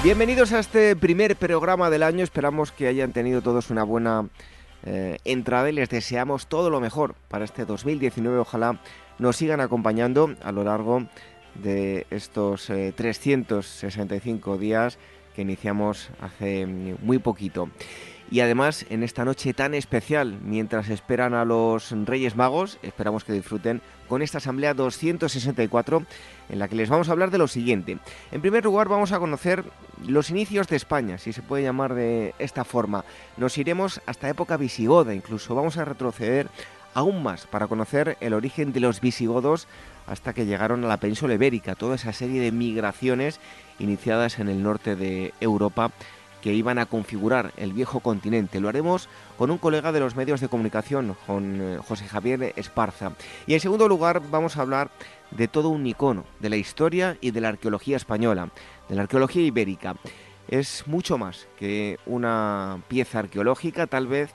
Bienvenidos a este primer programa del año. Esperamos que hayan tenido todos una buena eh, entrada y les deseamos todo lo mejor para este 2019. Ojalá nos sigan acompañando a lo largo de estos 365 eh, días que iniciamos hace muy poquito. Y además, en esta noche tan especial, mientras esperan a los Reyes Magos, esperamos que disfruten con esta Asamblea 264, en la que les vamos a hablar de lo siguiente. En primer lugar, vamos a conocer los inicios de España, si se puede llamar de esta forma. Nos iremos hasta época visigoda, incluso vamos a retroceder aún más para conocer el origen de los visigodos hasta que llegaron a la península ibérica, toda esa serie de migraciones iniciadas en el norte de Europa que iban a configurar el viejo continente. Lo haremos con un colega de los medios de comunicación, con eh, José Javier Esparza. Y en segundo lugar vamos a hablar de todo un icono, de la historia y de la arqueología española, de la arqueología ibérica. Es mucho más que una pieza arqueológica, tal vez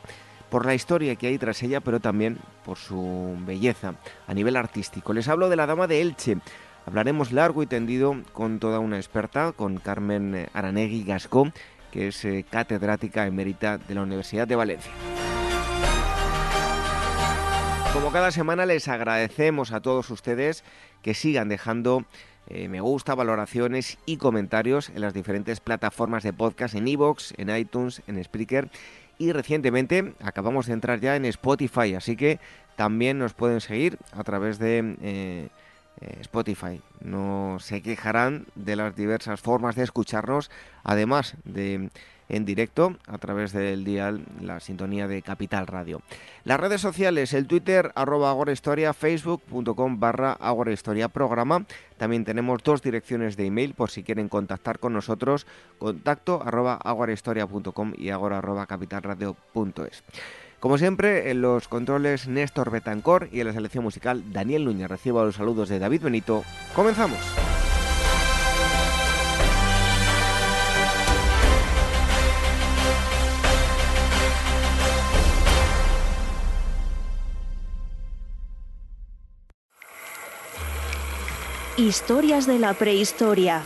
por la historia que hay tras ella, pero también por su belleza a nivel artístico. Les hablo de la Dama de Elche. Hablaremos largo y tendido con toda una experta, con Carmen Aranegui Gascó, que es eh, catedrática emérita de la Universidad de Valencia. Como cada semana les agradecemos a todos ustedes que sigan dejando eh, me gusta, valoraciones y comentarios en las diferentes plataformas de podcast, en iVoox, en iTunes, en Spreaker y recientemente acabamos de entrar ya en Spotify, así que también nos pueden seguir a través de... Eh, eh, Spotify. No se quejarán de las diversas formas de escucharnos, además de en directo a través del dial la sintonía de Capital Radio. Las redes sociales, el Twitter arroba agorahistoria, facebook.com barra agorahistoria programa. También tenemos dos direcciones de email por si quieren contactar con nosotros, contacto arroba agorahistoria.com y agora arroba capitalradio.es. Como siempre, en los controles Néstor Betancor y en la selección musical Daniel Núñez. Recibo los saludos de David Benito. ¡Comenzamos! Historias de la prehistoria.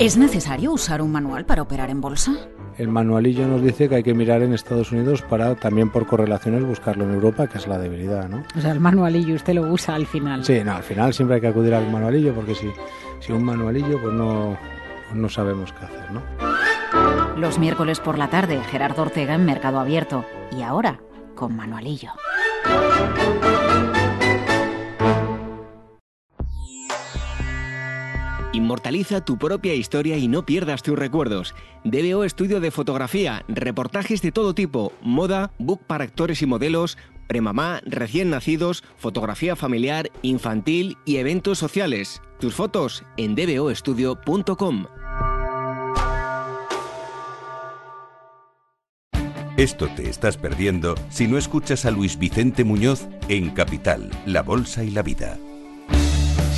¿Es necesario usar un manual para operar en bolsa? El manualillo nos dice que hay que mirar en Estados Unidos para también por correlaciones buscarlo en Europa, que es la debilidad, ¿no? O sea, el manualillo usted lo usa al final. Sí, no, al final siempre hay que acudir al manualillo porque si, si un manualillo pues no, no sabemos qué hacer, ¿no? Los miércoles por la tarde, Gerardo Ortega en Mercado Abierto. Y ahora, con manualillo. Inmortaliza tu propia historia y no pierdas tus recuerdos. DBO Estudio de Fotografía, reportajes de todo tipo, moda, book para actores y modelos, premamá, recién nacidos, fotografía familiar, infantil y eventos sociales. Tus fotos en dboestudio.com. Esto te estás perdiendo si no escuchas a Luis Vicente Muñoz en Capital, La Bolsa y la Vida.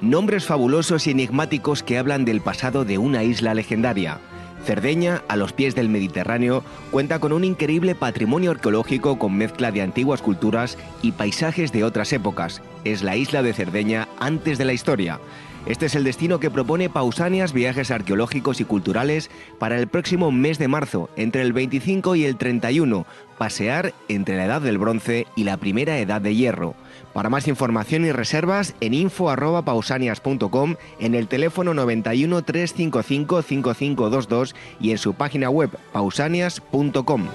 nombres fabulosos y enigmáticos que hablan del pasado de una isla legendaria. Cerdeña, a los pies del Mediterráneo, cuenta con un increíble patrimonio arqueológico con mezcla de antiguas culturas y paisajes de otras épocas. Es la isla de Cerdeña antes de la historia. Este es el destino que propone Pausanias Viajes Arqueológicos y Culturales para el próximo mes de marzo, entre el 25 y el 31, pasear entre la Edad del Bronce y la Primera Edad de Hierro. Para más información y reservas en info@pausanias.com, en el teléfono 91 355 5522 y en su página web pausanias.com.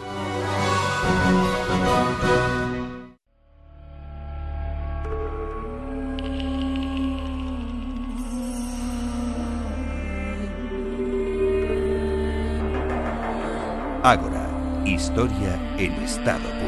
Ágora, historia en estado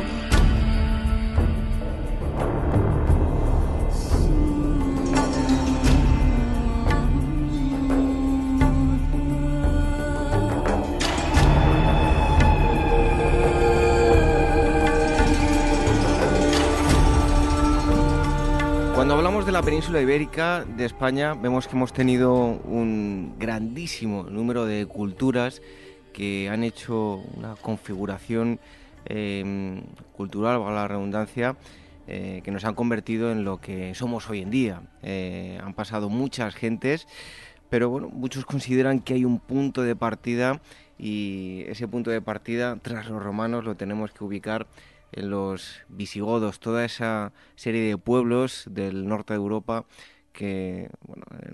la península ibérica de España, vemos que hemos tenido un grandísimo número de culturas que han hecho una configuración em, cultural, valga la redundancia, eh, que nos han convertido en lo que somos hoy en día. Eh, han pasado muchas gentes, pero bueno, muchos consideran que hay un punto de partida y ese punto de partida, tras los romanos, lo tenemos que ubicar en los visigodos, toda esa serie de pueblos del norte de Europa que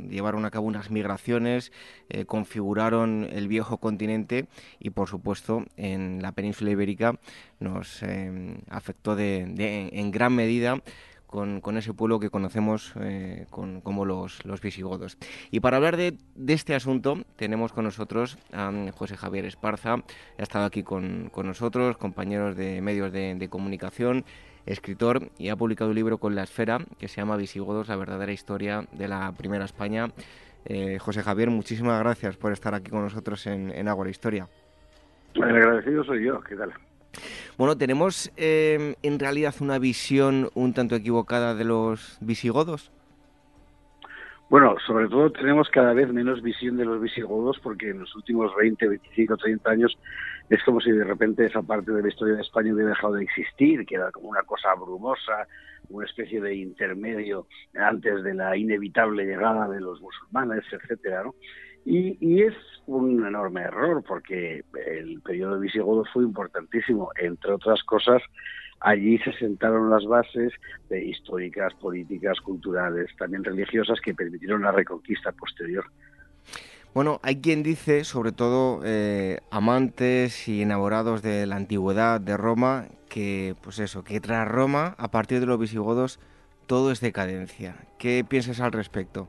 llevaron a cabo unas migraciones, eh, configuraron el viejo continente y por supuesto en la península ibérica nos eh, afectó en gran medida con, ese pueblo que conocemos eh, como los, visigodos. Y para hablar de, este asunto tenemos con nosotros a José Javier Esparza, ha estado aquí con, nosotros, compañeros de medios de comunicación, escritor y ha publicado un libro con La Esfera que se llama Visigodos, la verdadera historia de la Primera España. Eh, José Javier, muchísimas gracias por estar aquí con nosotros en, en Ágora Historia. El agradecido soy yo, ¿qué tal? Bueno, tenemos eh, en realidad una visión un tanto equivocada de los visigodos. Bueno, sobre todo tenemos cada vez menos visión de los visigodos porque en los últimos 20, 25, 30 años es como si de repente esa parte de la historia de España hubiera dejado de existir, que era como una cosa brumosa, una especie de intermedio antes de la inevitable llegada de los musulmanes, etcétera, ¿no? Y, y, es un enorme error porque el periodo visigodo fue importantísimo, entre otras cosas, allí se sentaron las bases de históricas, políticas, culturales, también religiosas que permitieron la reconquista posterior. Bueno, hay quien dice, sobre todo eh, amantes y enamorados de la antigüedad de Roma, que pues eso, que tras Roma, a partir de los visigodos, todo es decadencia. ¿Qué piensas al respecto?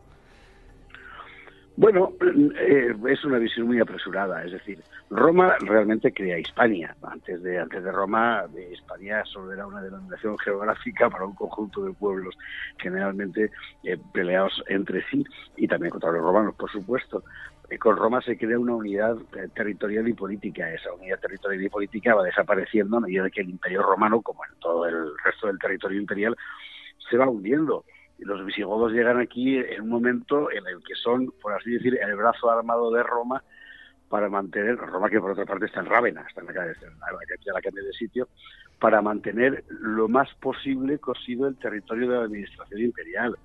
Bueno, eh, es una visión muy apresurada. Es decir, Roma realmente crea Hispania. Antes de antes de Roma, Hispania solo era una denominación geográfica para un conjunto de pueblos generalmente eh, peleados entre sí y también contra los romanos, por supuesto. Eh, con Roma se crea una unidad territorial y política. Esa unidad territorial y política va desapareciendo a medida que el Imperio Romano, como en todo el resto del territorio imperial, se va hundiendo los visigodos llegan aquí en un momento en el que son, por así decir, el brazo armado de Roma para mantener, Roma que por otra parte está en Rávena, está en la calle, en la, de sitio, para mantener lo más posible cosido el territorio de la administración imperial.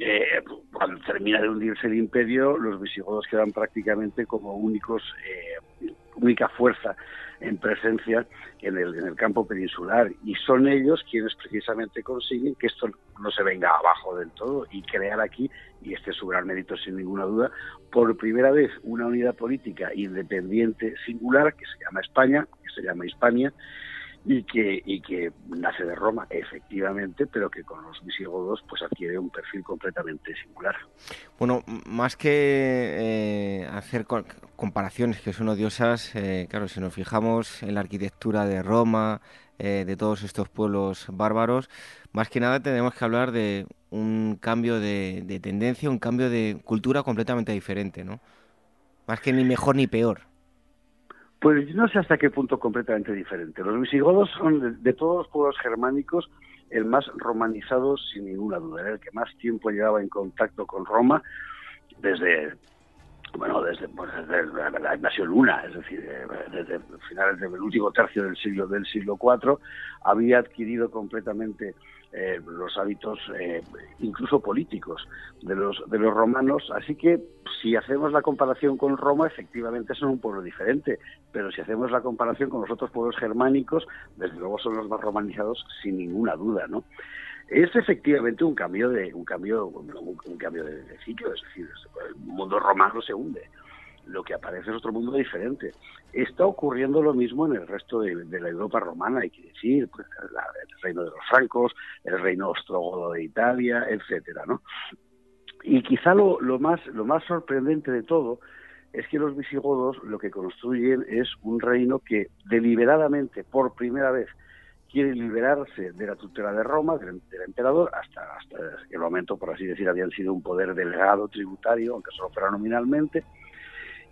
Eh, cuando termina de hundirse el imperio, los visigodos quedan prácticamente como únicos, eh, única fuerza en presencia en el, en el campo peninsular. Y son ellos quienes precisamente consiguen que esto no se venga abajo del todo y crear aquí, y este es su gran mérito sin ninguna duda, por primera vez una unidad política independiente singular que se llama España, que se llama Hispania, y que, y que nace de Roma, efectivamente, pero que con los visigodos pues adquiere un perfil completamente singular. Bueno, más que eh, hacer comparaciones que son odiosas, eh, claro, si nos fijamos en la arquitectura de Roma, eh, de todos estos pueblos bárbaros, más que nada tenemos que hablar de un cambio de, de tendencia, un cambio de cultura completamente diferente, ¿no? Más que ni mejor ni peor. Pues no sé hasta qué punto completamente diferente. Los visigodos son, de, todos los pueblos germánicos, el más romanizado sin ninguna duda, el que más tiempo llevaba en contacto con Roma desde bueno, desde, pues, la invasión luna, es decir, eh, desde finales del último tercio del siglo del siglo IV, había adquirido completamente eh, los hábitos eh, incluso políticos de los de los romanos. Así que si hacemos la comparación con Roma efectivamente son un pueblo diferente. Pero si hacemos la comparación con los otros pueblos germánicos desde luego son los más romanizados sin ninguna duda no es efectivamente un cambio de un cambio un, cambio de, de, ciclo. Es decir el mundo romano se hunde lo que aparece es otro mundo diferente. Está ocurriendo lo mismo en el resto de, la Europa romana, hay que decir, pues, el reino de los francos, el reino ostrogodo de Italia, etcétera, ¿no? Y quizá lo, más, sorprendente de todo es que los visigodos lo que construyen es un reino que deliberadamente, por primera vez, quiere liberarse de la tutela de Roma, del, emperador, hasta, hasta el momento, por así decir, habían sido un poder delegado tributario, aunque solo fuera nominalmente,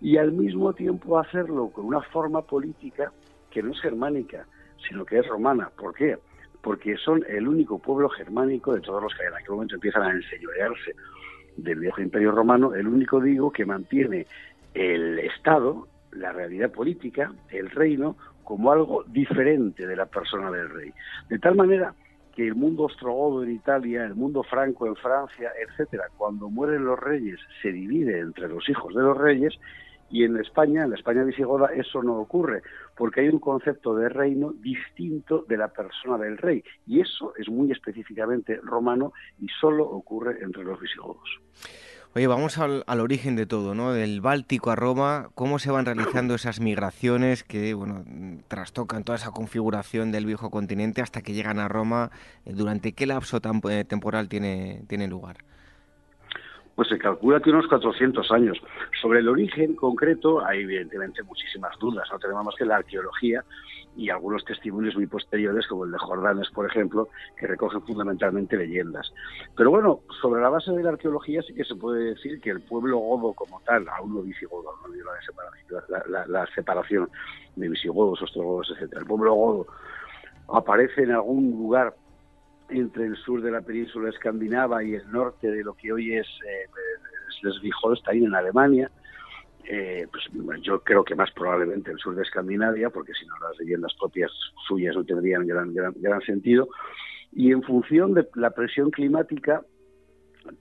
y al mismo tiempo hacerlo con una forma política que no es germánica, sino que es romana. ¿Por qué? Porque son el único pueblo germánico de todos los que en aquel momento empiezan a enseñorearse del viejo imperio romano, el único, digo, que mantiene el Estado, la realidad política, el reino, como algo diferente de la persona del rey. De tal manera que el mundo ostrogodo en Italia, el mundo franco en Francia, etcétera, cuando mueren los reyes se divide entre los hijos de los reyes y en España, en la España visigoda, eso no ocurre, porque hay un concepto de reino distinto de la persona del rey. Y eso es muy específicamente romano y solo ocurre entre los visigodos. Oye, vamos al, origen de todo, ¿no? Del Báltico a Roma, cómo se van realizando esas migraciones que, bueno, trastocan toda esa configuración del viejo continente hasta que llegan a Roma. ¿Durante qué lapso eh, temporal tiene, tiene lugar? Pues se calcula que unos 400 años. Sobre el origen concreto hay evidentemente muchísimas dudas, no tenemos más que la arqueología y algunos testimonios muy posteriores, como el de Jordanes, por ejemplo, que recogen fundamentalmente leyendas. Pero bueno, sobre la base de la arqueología sí que se puede decir que el pueblo godo como tal, aún no visigodo, no digo la la, separación de visigodos, ostrogodos, etcétera. El pueblo godo aparece en algún lugar entre el sur de la península escandinava y el norte de lo que hoy es eh, Schleswig-Holstein en Alemania. Eh, pues yo creo que más probablemente el sur de Escandinavia, porque si no las leyendas propias suyas no tendrían gran, gran, sentido. Y en función de la presión climática,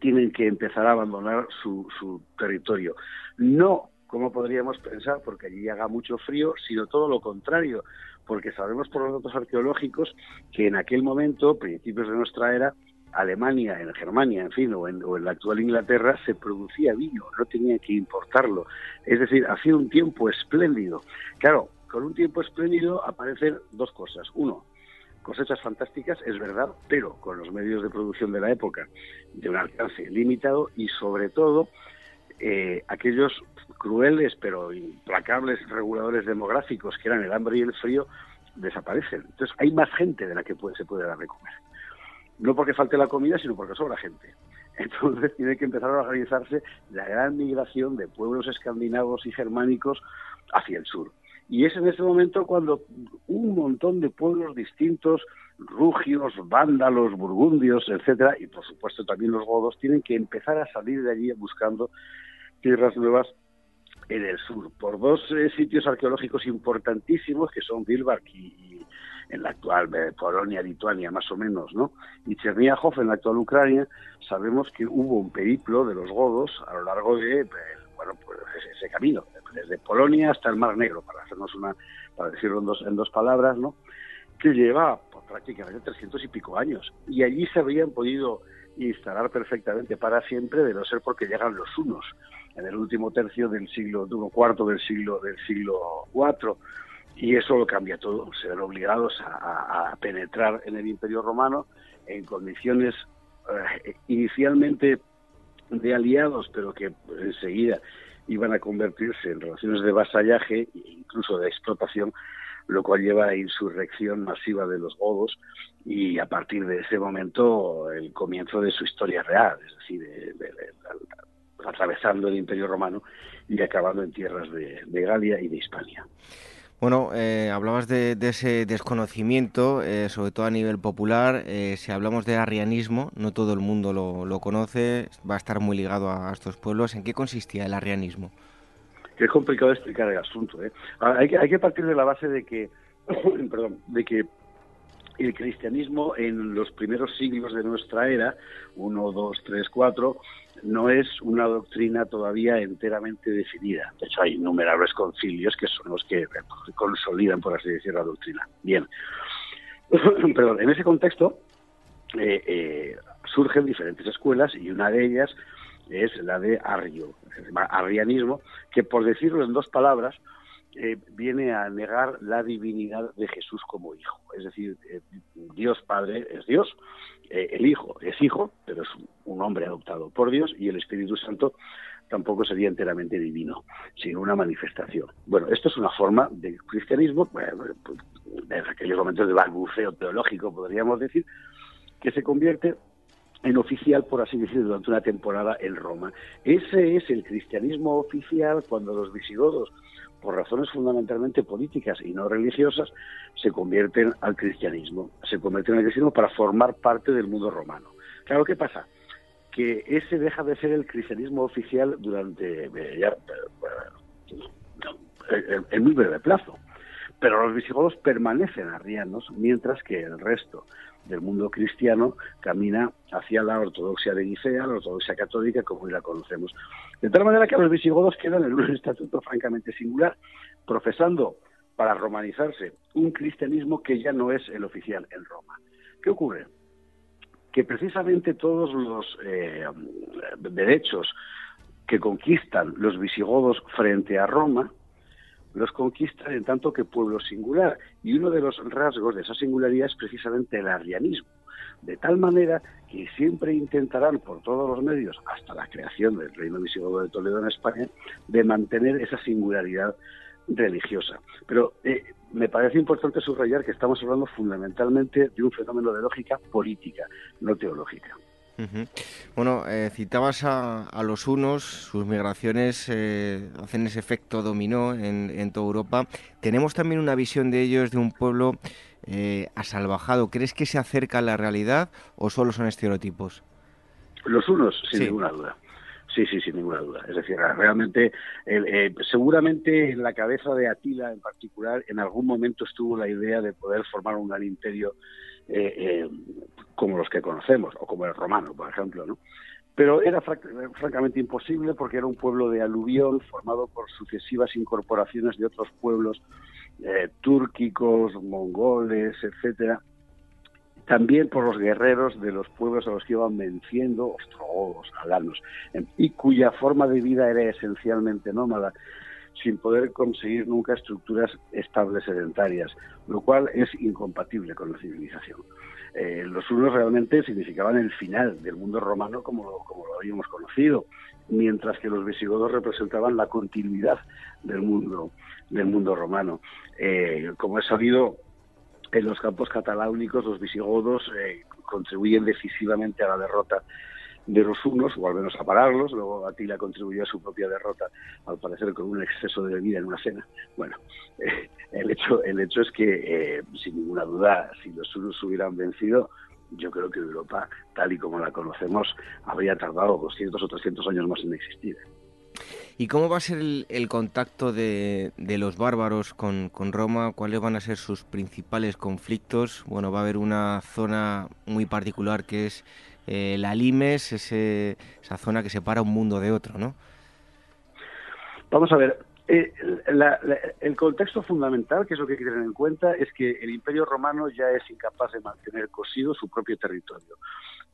tienen que empezar a abandonar su, su territorio. No como podríamos pensar, porque allí haga mucho frío, sino todo lo contrario, porque sabemos por los datos arqueológicos que en aquel momento, principios de nuestra era, Alemania, en Germania, en fin, o en, la actual Inglaterra, se producía vino, no tenía que importarlo. Es decir, hacía un tiempo espléndido. Claro, con un tiempo espléndido aparecen dos cosas. Uno, cosechas fantásticas, es verdad, pero con los medios de producción de la época de un alcance limitado y sobre todo eh, aquellos crueles pero implacables reguladores demográficos que eran el hambre y el frío desaparecen. Entonces hay más gente de la que se puede dar de comer. No porque falte la comida, sino porque sobra gente. Entonces tiene que empezar a organizarse la gran migración de pueblos escandinavos y germánicos hacia el sur. Y es en ese momento cuando un montón de pueblos distintos, rugios, vándalos, burgundios, etcétera, y por supuesto también los godos, tienen que empezar a salir de allí buscando tierras nuevas en el sur, por dos eh, sitios arqueológicos importantísimos que son Vilbark y, en la actual eh, Polonia, Lituania, más o menos, ¿no? Y Cherniahov en la actual Ucrania, sabemos que hubo un periplo de los godos a lo largo de, eh, bueno, pues ese, camino, desde Polonia hasta el Mar Negro, para hacernos una, para decirlo en dos palabras, ¿no? Que lleva pues, prácticamente 300 y pico años. Y allí se habían podido instalar perfectamente para siempre, de no ser porque llegan los unos en el último tercio del siglo uno cuarto del siglo del siglo IV y eso lo cambia todo. Se ven obligados a, penetrar en el Imperio Romano en condiciones eh, inicialmente de aliados, pero que enseguida iban a convertirse en relaciones de vasallaje e incluso de explotación lo cual lleva a insurrección masiva de los godos y a partir de ese momento el comienzo de su historia real, es decir, atravesando el Imperio Romano y acabando en tierras de, Galia y de Hispania. Bueno, eh, hablabas de, ese desconocimiento, eh, sobre todo a nivel popular. Eh, si hablamos de arrianismo, no todo el mundo lo, conoce, va a estar muy ligado a, estos pueblos. ¿En qué consistía el arrianismo? Es complicado explicar el asunto. Hay, que, hay que partir de la base de que, perdón, de que el cristianismo en los primeros siglos de nuestra era, 1, 2, 3, 4, no es una doctrina todavía enteramente definida. De hecho, hay innumerables concilios que son los que consolidan, por así decirlo, la doctrina. Bien, perdón, en ese contexto eh, eh, surgen diferentes escuelas y una de ellas es la de Arrio, arrianismo, que por decirlo en dos palabras, eh, viene a negar la divinidad de Jesús como hijo. Es decir, eh, Dios Padre es Dios, eh, el Hijo es Hijo, pero es un hombre adoptado por Dios, y el Espíritu Santo tampoco sería enteramente divino, sino una manifestación. Bueno, esto es una forma de cristianismo, en aquellos momentos de balbuceo teológico, podríamos decir, que se convierte en oficial, por así decirlo, durante una temporada en Roma. Ese es el cristianismo oficial cuando los visigodos por razones fundamentalmente políticas y no religiosas, se convierten al cristianismo, se convierten al cristianismo para formar parte del mundo romano. Claro, ¿qué pasa? Que ese deja de ser el cristianismo oficial durante eh, ya, eh, en muy breve plazo. Pero los visigodos permanecen arrianos, mientras que el resto del mundo cristiano camina hacia la ortodoxia de Nicea, la ortodoxia católica, como hoy la conocemos. De tal manera que los visigodos quedan en un estatuto francamente singular, profesando para romanizarse un cristianismo que ya no es el oficial en Roma. ¿Qué ocurre? Que precisamente todos los eh, derechos que conquistan los visigodos frente a Roma, los conquistan en tanto que pueblo singular. Y uno de los rasgos de esa singularidad es precisamente el arrianismo. De tal manera que siempre intentarán por todos los medios, hasta la creación del Reino Visigodo de Toledo en España, de mantener esa singularidad religiosa. Pero eh, me parece importante subrayar que estamos hablando fundamentalmente de un fenómeno de lógica política, no teológica. Bueno, eh, citabas a, los unos, sus migraciones eh, hacen ese efecto dominó en, toda Europa. Tenemos también una visión de ellos de un pueblo eh, asalvajado. ¿Crees que se acerca a la realidad o solo son estereotipos? Los unos, sin ninguna duda. Sí, sí, sin ninguna duda. Es decir, realmente, seguramente en la cabeza de Atila en particular, en algún momento estuvo la idea de poder formar un gran imperio eh, eh, como los que conocemos, o como el romano, por ejemplo, ¿no? Pero era francamente imposible porque era un pueblo de aluvión formado por sucesivas incorporaciones de otros pueblos eh, túrquicos, mongoles, etcétera, también por los guerreros de los pueblos a los que iban venciendo, ostrogodos, alanos, y cuya forma de vida era esencialmente nómada sin poder conseguir nunca estructuras estables sedentarias, lo cual es incompatible con la civilización. Eh, los unos realmente significaban el final del mundo romano como lo, habíamos conocido, mientras que los visigodos representaban la continuidad del mundo, del mundo romano. Eh, como es sabido, en los campos cataláunicos los visigodos eh, contribuyen decisivamente a la derrota de los unos, o al menos a pararlos. Luego Atila contribuyó a su propia derrota, al parecer con un exceso de bebida en una cena. Bueno, eh, el, hecho, el hecho es que, eh, sin ninguna duda, si los unos hubieran vencido, yo creo que Europa, tal y como la conocemos, habría tardado 200 o 300 años más en existir. ¿Y cómo va a ser el, contacto de, de, los bárbaros con, con, Roma? ¿Cuáles van a ser sus principales conflictos? Bueno, va a haber una zona muy particular que es eh, la Limes, esa zona que separa un mundo de otro, ¿no? Vamos a ver, eh, el contexto fundamental, que es lo que hay que tener en cuenta, es que el Imperio Romano ya es incapaz de mantener cosido su propio territorio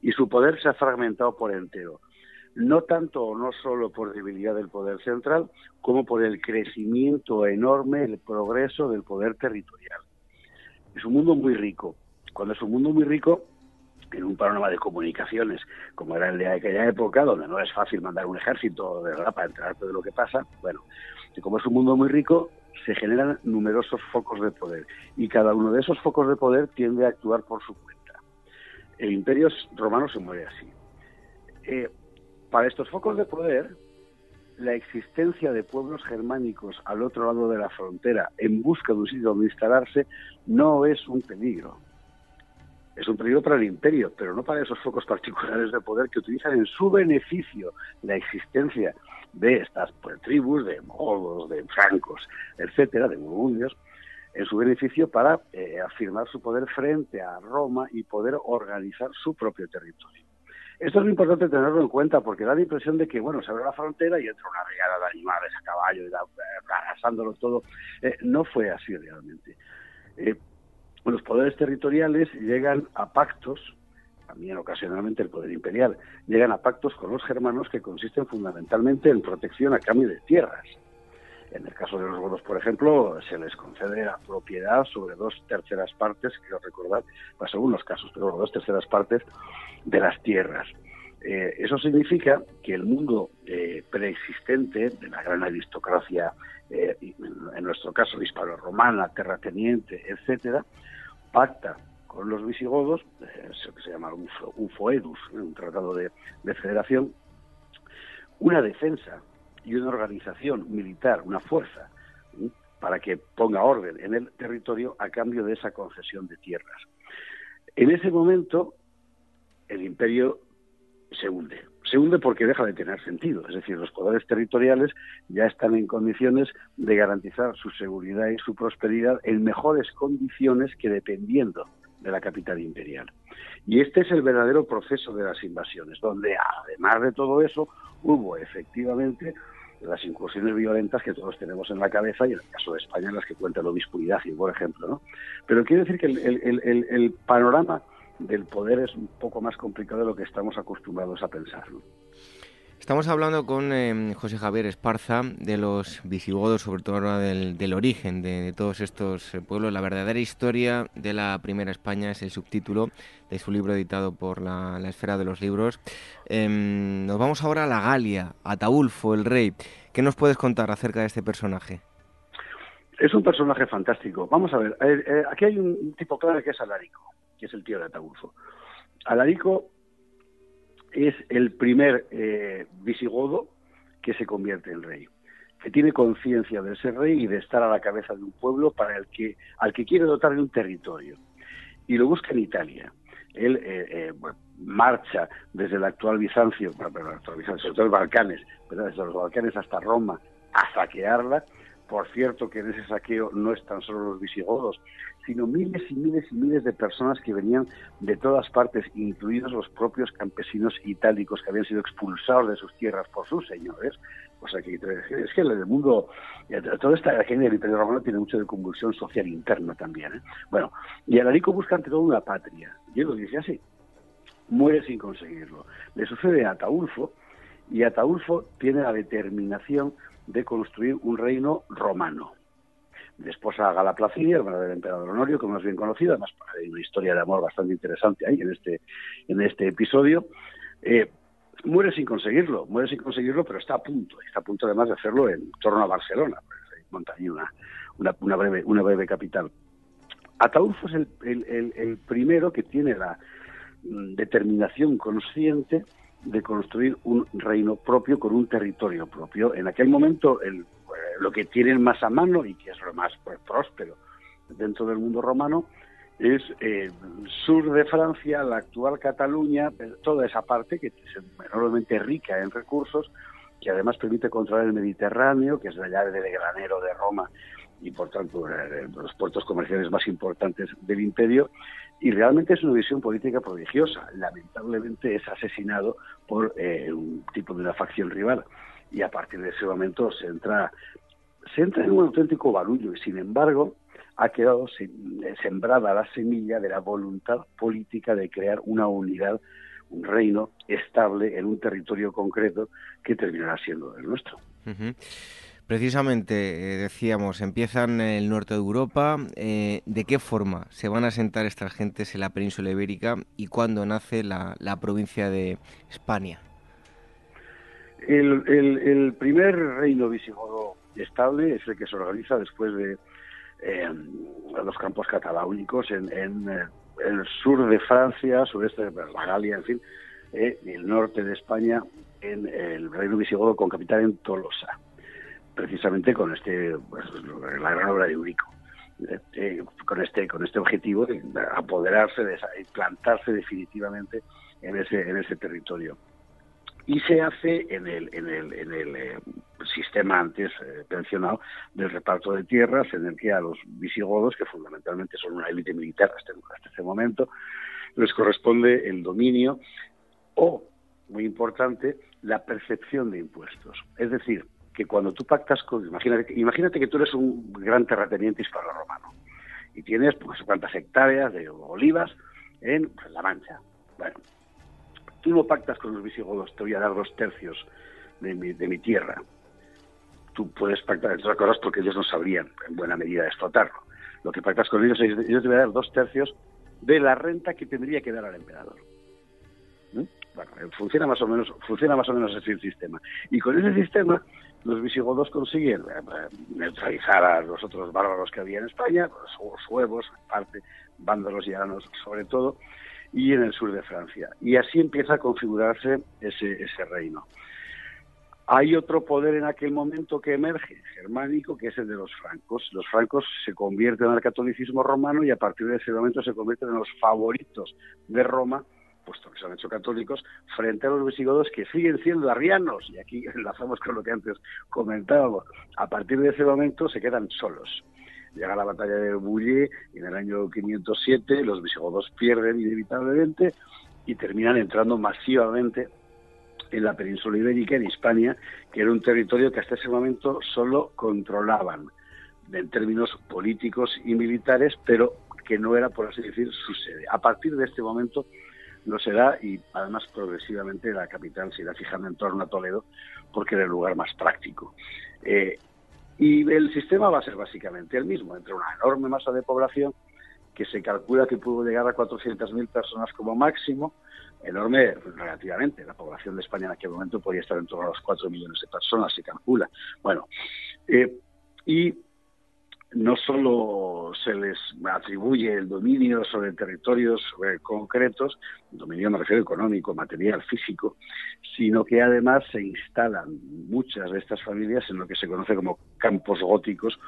y su poder se ha fragmentado por entero. No tanto o no solo por debilidad del poder central, como por el crecimiento enorme, el progreso del poder territorial. Es un mundo muy rico. Cuando es un mundo muy rico, en un panorama de comunicaciones como era el de aquella época, donde no es fácil mandar un ejército de verdad para enterarte de lo que pasa, bueno, y como es un mundo muy rico, se generan numerosos focos de poder y cada uno de esos focos de poder tiende a actuar por su cuenta. El imperio romano se mueve así. Eh, para estos focos de poder, la existencia de pueblos germánicos al otro lado de la frontera en busca de un sitio donde instalarse no es un peligro. Es un peligro para el imperio, pero no para esos focos particulares de poder que utilizan en su beneficio la existencia de estas pues, tribus, de modos, de francos, etcétera, de burgundios, en su beneficio para eh, afirmar su poder frente a Roma y poder organizar su propio territorio. Esto es muy importante tenerlo en cuenta porque da la impresión de que, bueno, se abre la frontera y entra una regada de animales a caballo y eh, arrasándolo todo. Eh, no fue así realmente. Los poderes territoriales llegan a pactos, también ocasionalmente el poder imperial, llegan a pactos con los germanos que consisten fundamentalmente en protección a cambio de tierras. En el caso de los godos, por ejemplo, se les concede la propiedad sobre dos terceras partes, quiero recordar, según los casos, pero dos terceras partes de las tierras. Eh, eso significa que el mundo eh, preexistente de la gran aristocracia, eh, en nuestro caso hispano-romana, terrateniente, etcétera, pacta con los visigodos, que se llama un foedus, un tratado de federación, una defensa y una organización militar, una fuerza, para que ponga orden en el territorio a cambio de esa concesión de tierras. En ese momento, el imperio se hunde. Se hunde porque deja de tener sentido. Es decir, los poderes territoriales ya están en condiciones de garantizar su seguridad y su prosperidad en mejores condiciones que dependiendo de la capital imperial. Y este es el verdadero proceso de las invasiones, donde además de todo eso hubo efectivamente las incursiones violentas que todos tenemos en la cabeza y en el caso de España las que cuenta el obispo por ejemplo. ¿no? Pero quiero decir que el, panorama del poder es un poco más complicado de lo que estamos acostumbrados a pensar. Estamos hablando con eh, José Javier Esparza de los visigodos, sobre todo del, origen de, todos estos eh, pueblos. La verdadera historia de la primera España es el subtítulo de su libro editado por la, Esfera de los Libros. Em, nos vamos ahora a la Galia, a Ataulfo, el rey. ¿Qué nos puedes contar acerca de este personaje? Es un personaje fantástico. Vamos a ver, eh, aquí hay un tipo clave que es Alarico, que es el tío de Ataulfo. Alarico es el primer eh, visigodo que se convierte en rey, que tiene conciencia de ser rey y de estar a la cabeza de un pueblo para el que, al que quiere dotar de un territorio. Y lo busca en Italia. Él eh, eh, marcha desde el actual Bizancio, bueno, actual los Balcanes, desde los Balcanes hasta Roma, a saquearla. Por cierto que en ese saqueo no están solo los visigodos, sino miles y miles y miles de personas que venían de todas partes, incluidos los propios campesinos itálicos que habían sido expulsados de sus tierras por sus señores. O sea que es que el mundo, eh, toda esta generación del Imperio Romano tiene mucho de convulsión social interna también. ¿eh? Bueno, y Alarico busca ante todo una patria, y él lo dice así, muere sin conseguirlo. Le sucede a Ataulfo, y Ataulfo tiene la determinación de construir un reino romano de esposa Gala hermana del emperador Honorio, como es bien conocido, además hay una historia de amor bastante interesante ahí en este, en este episodio. Eh, muere sin conseguirlo, muere sin conseguirlo, pero está a punto, está a punto además de hacerlo en torno a Barcelona, monta una, una, breve, una breve capital. Ataulfo es el, el primero que tiene la mm, determinación consciente de construir un reino propio con un territorio propio. En aquel momento el lo que tienen más a mano y que es lo más pues, próspero dentro del mundo romano es eh, sur de Francia, la actual Cataluña, toda esa parte que es enormemente rica en recursos, que además permite controlar el Mediterráneo, que es la llave del granero de Roma y por tanto eh, los puertos comerciales más importantes del imperio, y realmente es una visión política prodigiosa. Lamentablemente es asesinado por eh, un tipo de una facción rival y a partir de ese momento se entra se entra en un auténtico barullo y sin embargo ha quedado sembrada la semilla de la voluntad política de crear una unidad, un reino estable en un territorio concreto que terminará siendo el nuestro. Precisamente, eh, decíamos, empiezan en el norte de Europa. Eh, ¿De qué forma se van a asentar estas gentes en la península ibérica y cuándo nace la, provincia de España? el, primer reino visigodo estable es el que se organiza después de eh, los campos cataláunicos en, eh, el sur de Francia, sureste de la Galia, en fin, el norte de España, en el reino visigodo con capital en Tolosa, precisamente con este, pues, la gran obra de Eurico. Eh, con este con este objetivo de apoderarse de implantarse definitivamente en ese en ese territorio y se hace en el, en el, en el eh, sistema antes eh, del reparto de tierras, en el que a los visigodos, que fundamentalmente son una élite militar hasta, hasta ese momento, les corresponde el dominio o, muy importante, la percepción de impuestos. Es decir, que cuando tú pactas con... Imagínate, imagínate que tú eres un gran terrateniente hispano-romano y tienes pues cuántas hectáreas de olivas en pues, La Mancha. Bueno, tú no pactas con los visigodos, te voy a dar dos tercios de mi, de mi tierra. Tú puedes pactar entre otras cosas porque ellos no sabrían en buena medida explotarlo. Lo que pactas con ellos es yo te voy a dar dos tercios de la renta que tendría que dar al emperador. Bueno, eh, funciona más o menos, funciona más o menos así el sistema. Y con ese sistema, los visigodos consiguen eh, eh, neutralizar a los otros bárbaros que había en España, los suevos, parte, vándalos llanos sobre todo, y en el sur de Francia. Y así empieza a configurarse ese, ese reino. Hay otro poder en aquel momento que emerge, germánico, que es el de los francos. Los francos se convierten al catolicismo romano y a partir de ese momento se convierten en los favoritos de Roma, puesto que se han hecho católicos, frente a los visigodos que siguen siendo arrianos. Y aquí enlazamos con lo que antes comentábamos. A partir de ese momento se quedan solos. Llega la batalla de Bouillé y en el año 507 los visigodos pierden inevitablemente y terminan entrando masivamente en la península ibérica, en Hispania, que era un territorio que hasta ese momento solo controlaban en términos políticos y militares, pero que no era, por así decir, su sede. A partir de este momento lo será y además progresivamente la capital se irá fijando en torno a Toledo porque era el lugar más práctico. Eh, y el sistema va a ser básicamente el mismo, entre una enorme masa de población que se calcula que pudo llegar a 400.000 personas como máximo, enorme relativamente. La población de España en aquel momento podía estar en torno a los 4 millones de personas, se calcula. Bueno, eh, y no solo se les atribuye el dominio sobre territorios concretos, dominio me refiero económico, material, físico, sino que además se instalan muchas de estas familias en lo que se conoce como campos góticos,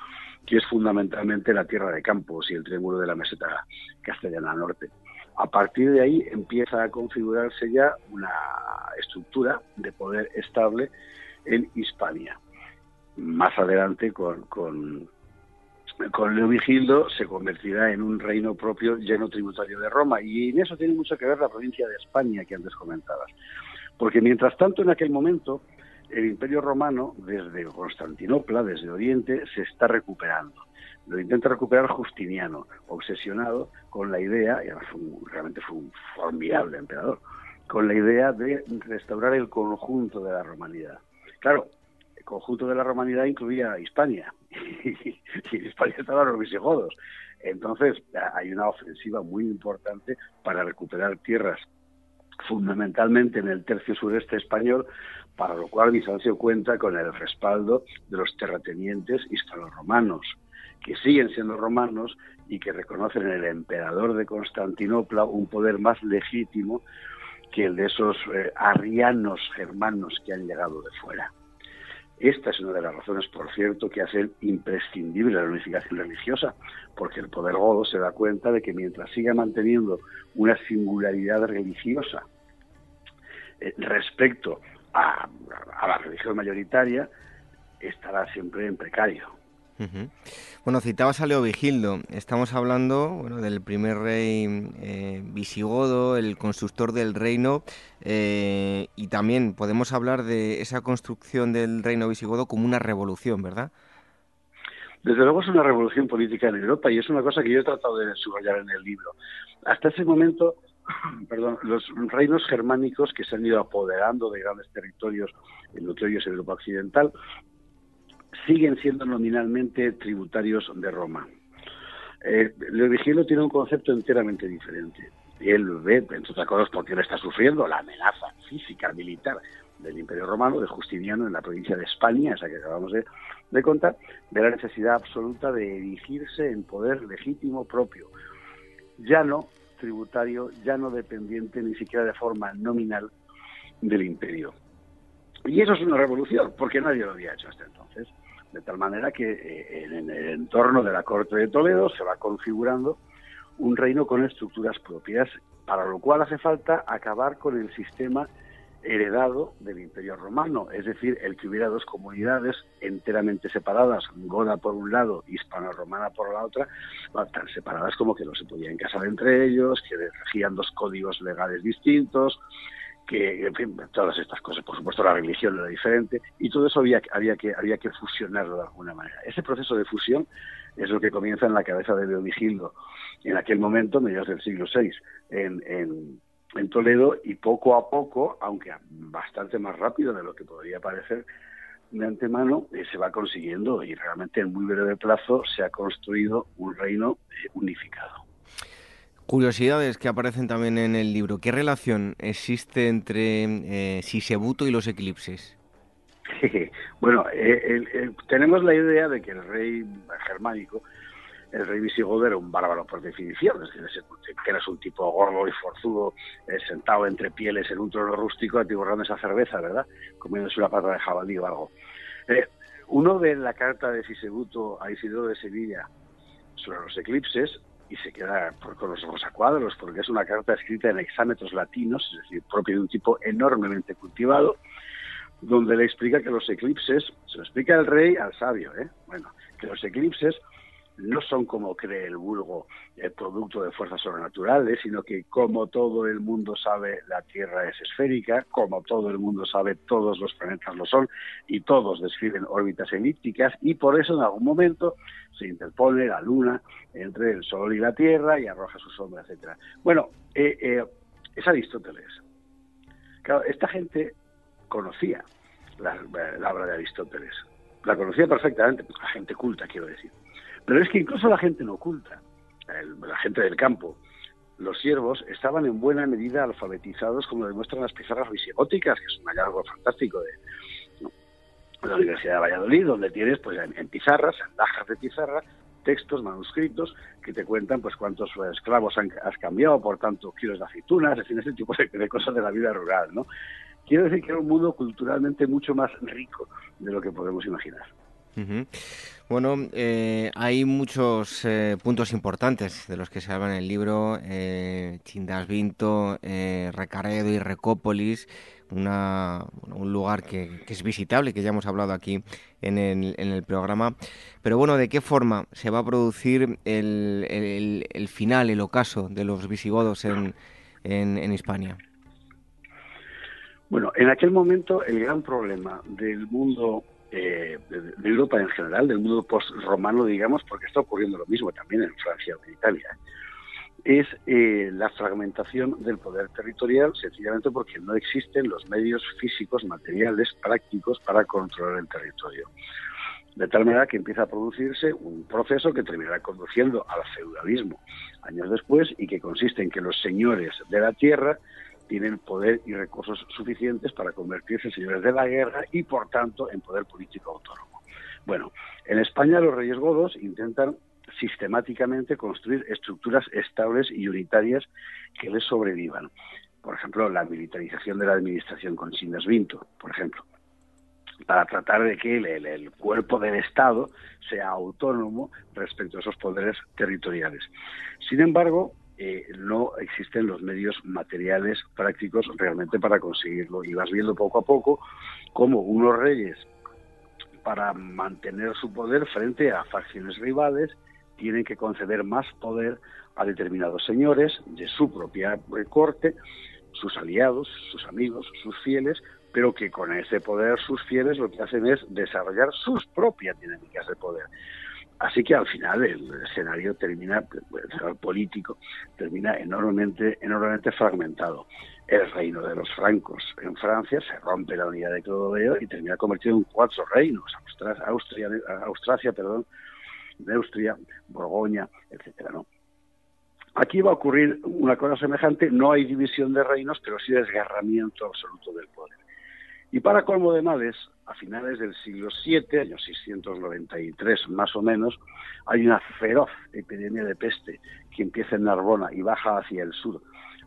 que es fundamentalmente la tierra de Campos y el triángulo de la meseta castellana norte. A partir de ahí empieza a configurarse ya una estructura de poder estable en Hispania. Más adelante, con Leovigildo se convertirá en un reino propio lleno tributario de Roma. Y en eso tiene mucho que ver la provincia de España que antes comentabas. Porque mientras tanto, en aquel momento, el Imperio Romano, desde Constantinopla, desde Oriente, se está recuperando. Lo intenta recuperar Justiniano, obsesionado con la idea, y además realmente fue un formidable emperador, con la idea de restaurar el conjunto de la romanidad. Claro, conjunto de la romanidad incluía Hispania, y, en España estaban los visigodos. Entonces, hay una ofensiva muy importante para recuperar tierras fundamentalmente en el tercio sureste español, para lo cual Bizancio cuenta con el respaldo de los terratenientes hispano-romanos, que siguen siendo romanos y que reconocen en el emperador de Constantinopla un poder más legítimo que el de esos eh, arrianos germanos que han llegado de fuera. Esta es una de las razones, por cierto, que hace imprescindible la unificación religiosa, porque el poder godo se da cuenta de que mientras siga manteniendo una singularidad religiosa eh, respecto a, la religión mayoritaria, estará siempre en precario. Bueno, citabas a Leovigildo. Estamos hablando bueno, del primer rey eh, visigodo, el constructor del reino, eh, y también podemos hablar de esa construcción del reino visigodo como una revolución, ¿verdad? Desde luego es una revolución política en Europa y es una cosa que yo he tratado de subrayar en el libro. Hasta ese momento, perdón, los reinos germánicos que se han ido apoderando de grandes territorios en lo que hoy es Europa Occidental siguen siendo nominalmente tributarios de Roma. Eh, Leovigildo tiene un concepto enteramente diferente. Él ve, entre otras cosas, porque él está sufriendo la amenaza física, militar del Imperio Romano, de Justiniano en la provincia de España, esa que acabamos de, de contar, de la necesidad absoluta de erigirse en poder legítimo propio, ya no tributario, ya no dependiente ni siquiera de forma nominal del imperio. Y eso es una revolución, porque nadie lo había hecho hasta entonces. De tal manera que eh, en el entorno de la corte de Toledo se va configurando un reino con estructuras propias, para lo cual hace falta acabar con el sistema heredado del Imperio Romano, es decir, el que hubiera dos comunidades enteramente separadas, goda por un lado, hispano-romana por la otra, tan separadas como que no se podían casar entre ellos, que regían dos códigos legales distintos, que, en fin, todas estas cosas. Por supuesto, la religión era diferente y todo eso había, había, que, había que fusionarlo de alguna manera. Ese proceso de fusión es lo que comienza en la cabeza de Leovigildo, en aquel momento, mediados del siglo VI, en, en, Toledo, y poco a poco, aunque bastante más rápido de lo que podría parecer de antemano, eh, se va consiguiendo y realmente en muy breve plazo se ha construido un reino eh, unificado. Curiosidades que aparecen también en el libro. ¿Qué relación existe entre eh, Sisebuto y los eclipses? bueno, eh, tenemos la idea de que el rey germánico, el rey visigodo era un bárbaro por definición, es decir, que era un tipo gordo y forzudo, eh, sentado entre pieles en un trono rústico, atiborrando esa cerveza, ¿verdad? Comiéndose una pata de jabalí o algo. uno ve la carta de Sisebuto a Isidoro de Sevilla sobre los eclipses y se queda con los ojos a cuadros, porque es una carta escrita en hexámetros latinos, es decir, propio de un tipo enormemente cultivado, donde le explica que los eclipses, se lo explica el rey al sabio, ¿eh? bueno, que los eclipses no son como cree el vulgo el producto de fuerzas sobrenaturales, sino que como todo el mundo sabe la Tierra es esférica, como todo el mundo sabe todos los planetas lo son y todos describen órbitas elípticas y por eso en algún momento se interpone la Luna entre el Sol y la Tierra y arroja su sombra, etcétera. Bueno, eh, eh, es Aristóteles. Claro, esta gente conocía la, la obra de Aristóteles, la conocía perfectamente, la gente culta, quiero decir. Pero es que incluso la gente no oculta, la gente del campo, los siervos estaban en buena medida alfabetizados, como demuestran las pizarras visigóticas, que es un hallazgo fantástico de, la Universidad de Valladolid, donde tienes pues en, pizarras, en lajas de pizarra, textos, manuscritos, que te cuentan pues cuántos esclavos has cambiado por tanto kilos de aceitunas, es decir, ese tipo de, cosas de la vida rural, ¿no? Quiero decir que era un mundo culturalmente mucho más rico de lo que podemos imaginar. Bueno, eh, hay muchos eh, puntos importantes de los que se habla en el libro. Eh, Chindasvinto, eh, Recaredo y Recópolis, una, un lugar que, es visitable, que ya hemos hablado aquí en el, en el, programa. Pero bueno, ¿de qué forma se va a producir el, el, final, el ocaso de los visigodos en, en, en? Bueno, en aquel momento el gran problema del mundo eh, de, Europa en general, del mundo post-romano, digamos, porque está ocurriendo lo mismo también en Francia o en Italia, es eh, la fragmentación del poder territorial, sencillamente porque no existen los medios físicos, materiales, prácticos para controlar el territorio. De tal manera que empieza a producirse un proceso que terminará conduciendo al feudalismo años después y que consiste en que los señores de la tierra tienen poder y recursos suficientes para convertirse en señores de la guerra y, por tanto, en poder político autónomo. Bueno, en España los reyes godos intentan sistemáticamente construir estructuras estables y unitarias que les sobrevivan. Por ejemplo, la militarización de la administración con Vinto, por ejemplo, para tratar de que el, el, cuerpo del Estado sea autónomo respecto a esos poderes territoriales. Sin embargo, eh, no existen los medios materiales prácticos realmente para conseguirlo. Y vas viendo poco a poco cómo unos reyes, para mantener su poder frente a facciones rivales, tienen que conceder más poder a determinados señores de su propia eh, corte, sus aliados, sus amigos, sus fieles, pero que con ese poder sus fieles lo que hacen es desarrollar sus propias dinámicas de poder. Así que al final el escenario termina, el político termina enormemente, enormemente fragmentado. El reino de los francos en Francia se rompe la unidad de Clodoveo y termina convertido en cuatro reinos, Austria, Austrasia, perdón, Neustria, Borgoña, etcétera. Aquí va a ocurrir una cosa semejante, no hay división de reinos, pero sí desgarramiento absoluto del poder. Y para colmo de males, a finales del siglo VII, año 693 más o menos, hay una feroz epidemia de peste que empieza en Narbona y baja hacia el sur,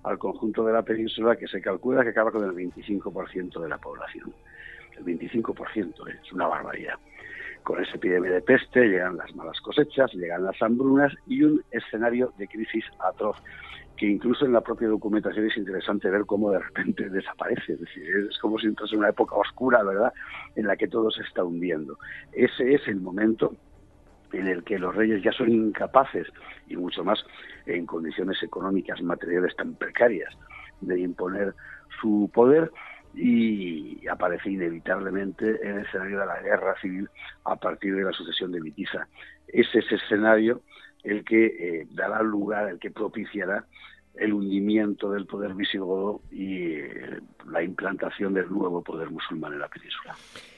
al conjunto de la península que se calcula que acaba con el 25% de la población. el 25%, ¿eh? es una barbaridad. Con esa epidemia de peste llegan las malas cosechas, llegan las hambrunas y un escenario de crisis atroz que incluso en la propia documentación es interesante ver cómo de repente desaparece. Es decir, es como si entras en una época oscura, ¿verdad?, en la que todo se está hundiendo. Ese es el momento en el que los reyes ya son incapaces, y mucho más en condiciones económicas, materiales tan precarias, de imponer su poder y aparece inevitablemente en el escenario de la guerra civil a partir de la sucesión de Vitiza. Es ese escenario el que eh, dará lugar, el que propiciará el hundimiento del poder visigodo y eh, la implantación del nuevo poder musulmán en la península.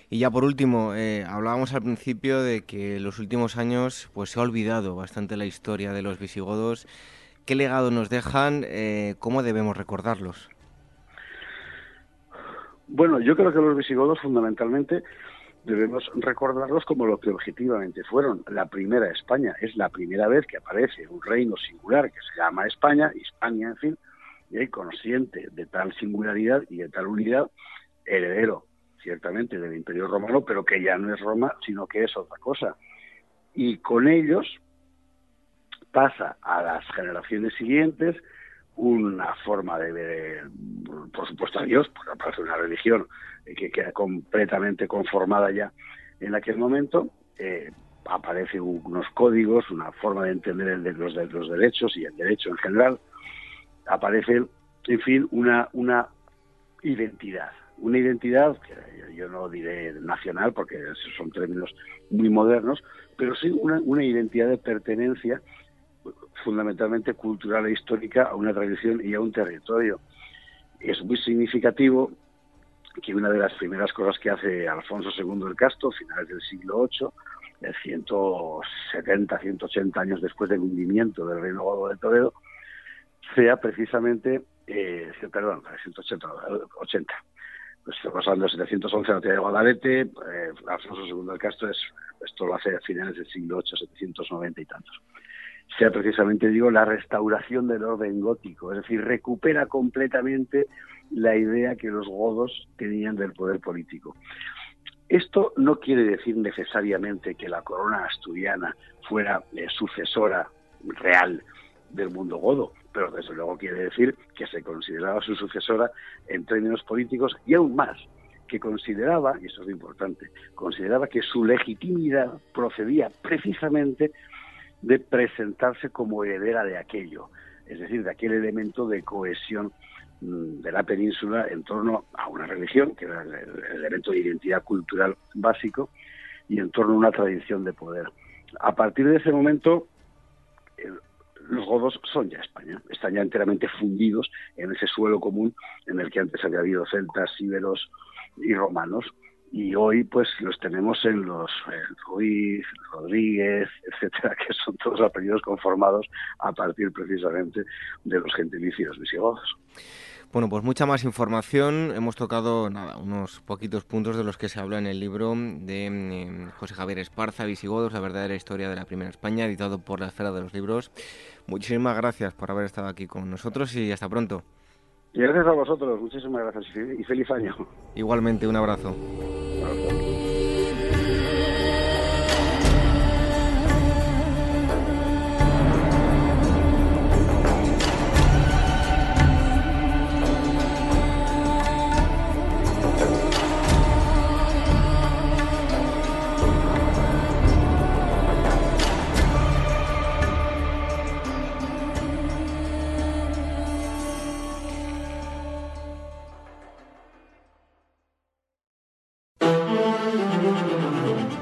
Y ya por último, eh, hablábamos al principio de que en los últimos años pues se ha olvidado bastante la historia de los visigodos. ¿Qué legado nos dejan? Eh, ¿Cómo debemos recordarlos? Bueno, yo creo que los visigodos fundamentalmente debemos recordarlos como lo que objetivamente fueron. La primera España es la primera vez que aparece un reino singular que se llama España, Hispania, en fin, y consciente de tal singularidad y de tal unidad, heredero ciertamente del Imperio Romano, pero que ya no es Roma, sino que es otra cosa. Y con ellos pasa a las generaciones siguientes una forma de ver, por supuesto, a Dios, porque aparece una religión que queda completamente conformada ya en aquel momento. Eh, aparecen unos códigos, una forma de entender el de los, de los derechos y el derecho en general. Aparece, en fin, una, una identidad una identidad, que yo no diré nacional porque son términos muy modernos, pero sí una, una identidad de pertenencia fundamentalmente cultural e histórica a una tradición y a un territorio. Es muy significativo que una de las primeras cosas que hace Alfonso II el Casto, finales del siglo VIII, 170, 180 años después del hundimiento del Reino Godo de Toledo, sea precisamente, eh, perdón, 180, 80, pues pasando en 711 la de Guadalete, eh, Alfonso II el Castro, es, esto lo hace a finales del siglo VIII, 790 y tantos. Sea precisamente, digo, la restauración del orden gótico, es decir, recupera completamente la idea que los godos tenían del poder político. Esto no quiere decir necesariamente que la corona asturiana fuera eh, sucesora real del mundo godo, pero desde luego quiere decir que se consideraba su sucesora en términos políticos y aún más, que consideraba, y eso es lo importante, consideraba que su legitimidad procedía precisamente de presentarse como heredera de aquello, es decir, de aquel elemento de cohesión mm, de la península en torno a una religión, que era el elemento de identidad cultural básico, y en torno a una tradición de poder. A partir de ese momento, los godos son ya España, están ya enteramente fundidos en ese suelo común en el que antes había habido celtas, íberos y romanos. Y hoy, pues, los tenemos en los Ruiz, Rodríguez, etcétera, que son todos apellidos conformados a partir precisamente de los gentilicios visigodos. Bueno, pues mucha más información. Hemos tocado nada, unos poquitos puntos de los que se habla en el libro de em, José Javier Esparza, Visigodos, la verdadera historia de la primera España, editado por la Esfera de los Libros. Muchísimas gracias por haber estado aquí con nosotros y hasta pronto. Y gracias a vosotros, muchísimas gracias y feliz año. Igualmente, un abrazo.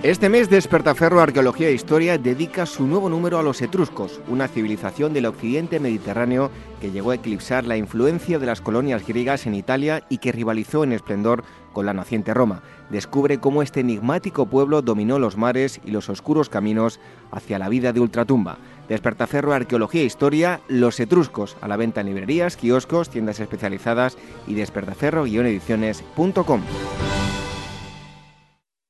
Este mes Despertaferro Arqueología e Historia dedica su nuevo número a los etruscos, una civilización del occidente mediterráneo que llegó a eclipsar la influencia de las colonias griegas en Italia y que rivalizó en esplendor con la naciente Roma. Descubre cómo este enigmático pueblo dominó los mares y los oscuros caminos hacia la vida de ultratumba. Despertaferro Arqueología e Historia, Los Etruscos, a la venta en librerías, kioscos, tiendas especializadas y despertaferro-ediciones.com.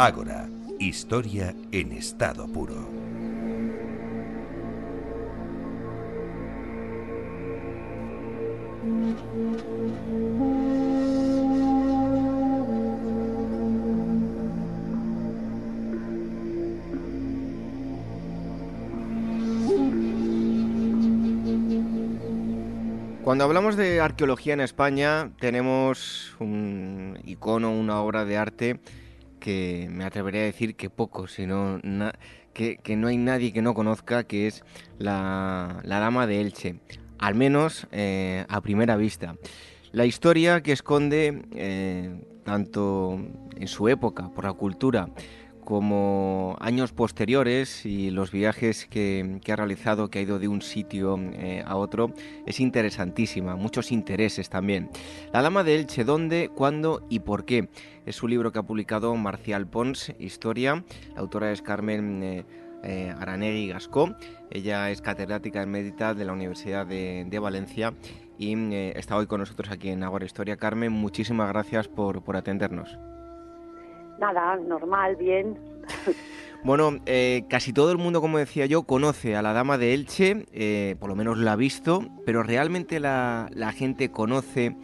Ágora, historia en estado puro. Cuando hablamos de arqueología en España, tenemos un icono, una obra de arte que me atrevería a decir que poco, sino que, no hay nadie que no conozca, que es la, Dama de Elche, al menos eh, a primera vista. La historia que esconde, eh, tanto en su época, por la cultura, como años posteriores y los viajes que, ha realizado, que ha ido de un sitio eh, a otro, es interesantísima, muchos intereses también. La Dama de Elche, ¿dónde, cuándo y por qué? Es un libro que ha publicado Marcial Pons, Historia. La autora es Carmen eh, eh, Aranegui Gascó. Ella es catedrática en Médita de la Universidad de, Valencia y está hoy con nosotros aquí en Agora Historia. Carmen, muchísimas gracias por atendernos. Nada, normal, bien. Bueno, eh, casi todo el mundo, como decía yo, conoce a la Dama de Elche, eh, por lo menos la ha visto, pero realmente la, gente conoce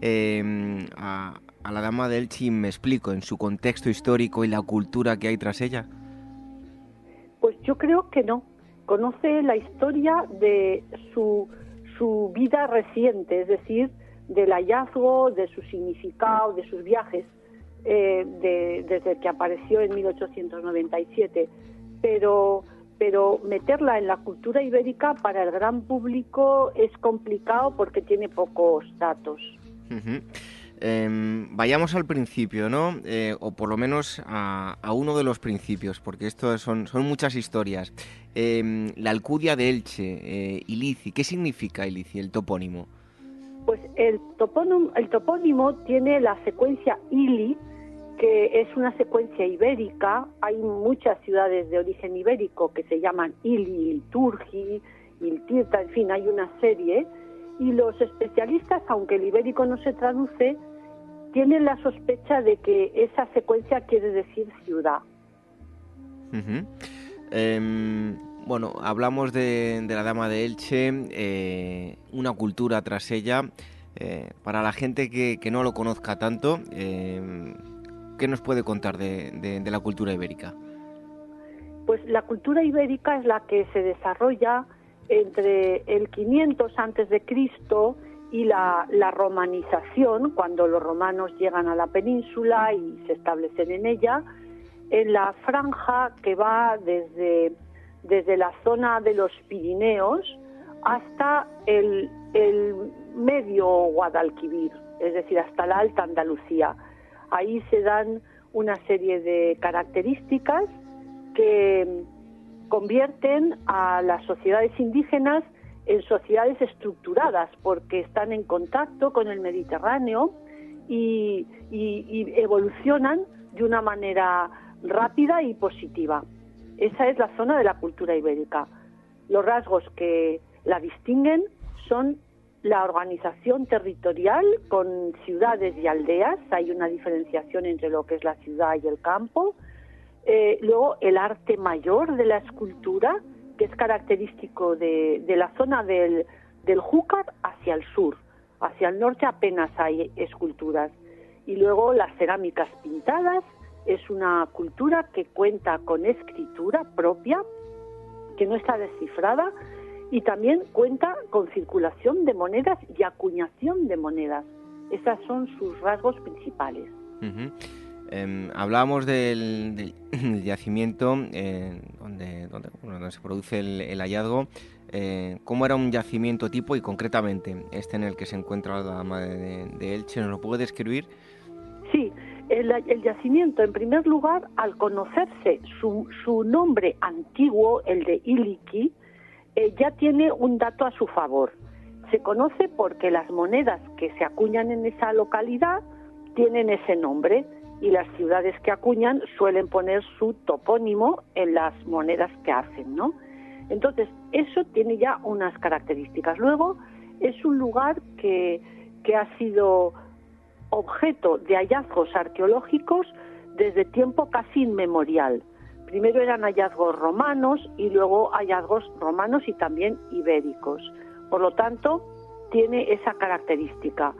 em, a, la Dama de Elche, y me explico, en su contexto histórico y la cultura que hay tras ella. Pues yo creo que no. Conoce la historia de su, su vida reciente, es decir, del hallazgo, de su significado, de sus viajes eh, desde que apareció en 1897, pero, pero meterla en la cultura ibérica para el gran público es complicado porque tiene pocos datos. Em, vayamos al principio, ¿no? Eh, o por lo menos a, uno de los principios, porque esto son, son muchas historias. Em, la Alcudia de Elche, eh, Ilici, ¿qué significa Ilici, el topónimo? Pues el topónimo, el topónimo tiene la secuencia Ili, que es una secuencia ibérica. Hay muchas ciudades de origen ibérico que se llaman Ili, Ilturgi, Iltirta, en fin, hay una serie. Y los especialistas, aunque el ibérico no se traduce, tienen la sospecha de que esa secuencia quiere decir ciudad. Em, bueno, hablamos de, la Dama de Elche, eh, una cultura tras ella. Eh, para la gente que, no lo conozca tanto, em, ¿Qué nos puede contar de, la cultura ibérica? Pues la cultura ibérica es la que se desarrolla entre el 500 antes de Cristo y la, romanización, cuando los romanos llegan a la península y se establecen en ella, en la franja que va desde, desde la zona de los Pirineos hasta el, el medio Guadalquivir, es decir, hasta la Alta Andalucía. Ahí se dan una serie de características que convierten a las sociedades indígenas en sociedades estructuradas porque están en contacto con el Mediterráneo y, evolucionan de una manera rápida y positiva. Esa es la zona de la cultura ibérica. Los rasgos que la distinguen son la organización territorial con ciudades y aldeas, hay una diferenciación entre lo que es la ciudad y el campo. Eh, luego el arte mayor de la escultura, que es característico de, la zona del, del Júcar hacia el sur. Hacia el norte apenas hay esculturas. Y luego las cerámicas pintadas es una cultura que cuenta con escritura propia, que no está descifrada, y también cuenta con circulación de monedas y acuñación de monedas. Esos son sus rasgos principales. Em, hablábamos del, yacimiento eh, donde, se produce el, hallazgo. Eh, ¿Cómo era un yacimiento tipo y concretamente este en el que se encuentra la dama de, Elche? ¿Nos lo puede describir? Sí, el, yacimiento, en primer lugar, al conocerse su, su nombre antiguo, el de Iliki, eh, ya tiene un dato a su favor. Se conoce porque las monedas que se acuñan en esa localidad tienen ese nombre y las ciudades que acuñan suelen poner su topónimo en las monedas que hacen, ¿no? Entonces, eso tiene ya unas características. Luego, es un lugar que, que ha sido objeto de hallazgos arqueológicos desde tiempo casi inmemorial. Primero eran hallazgos romanos y luego hallazgos romanos y también ibéricos. Por lo tanto, tiene esa característica.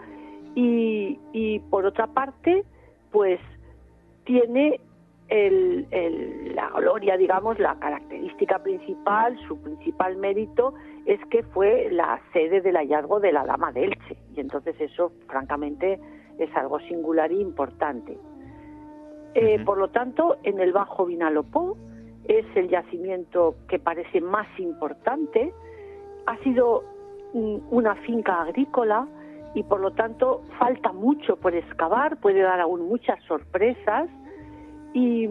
Y, por otra parte, pues tiene la gloria, digamos, la característica principal, su principal mérito es que fue la sede del hallazgo de la Dama de Elche. Y entonces eso, francamente, es algo singular e importante. Eh, por lo tanto, en el Bajo Vinalopó es el yacimiento que parece más importante. Ha sido una finca agrícola y por lo tanto falta mucho por excavar, puede dar aún muchas sorpresas y,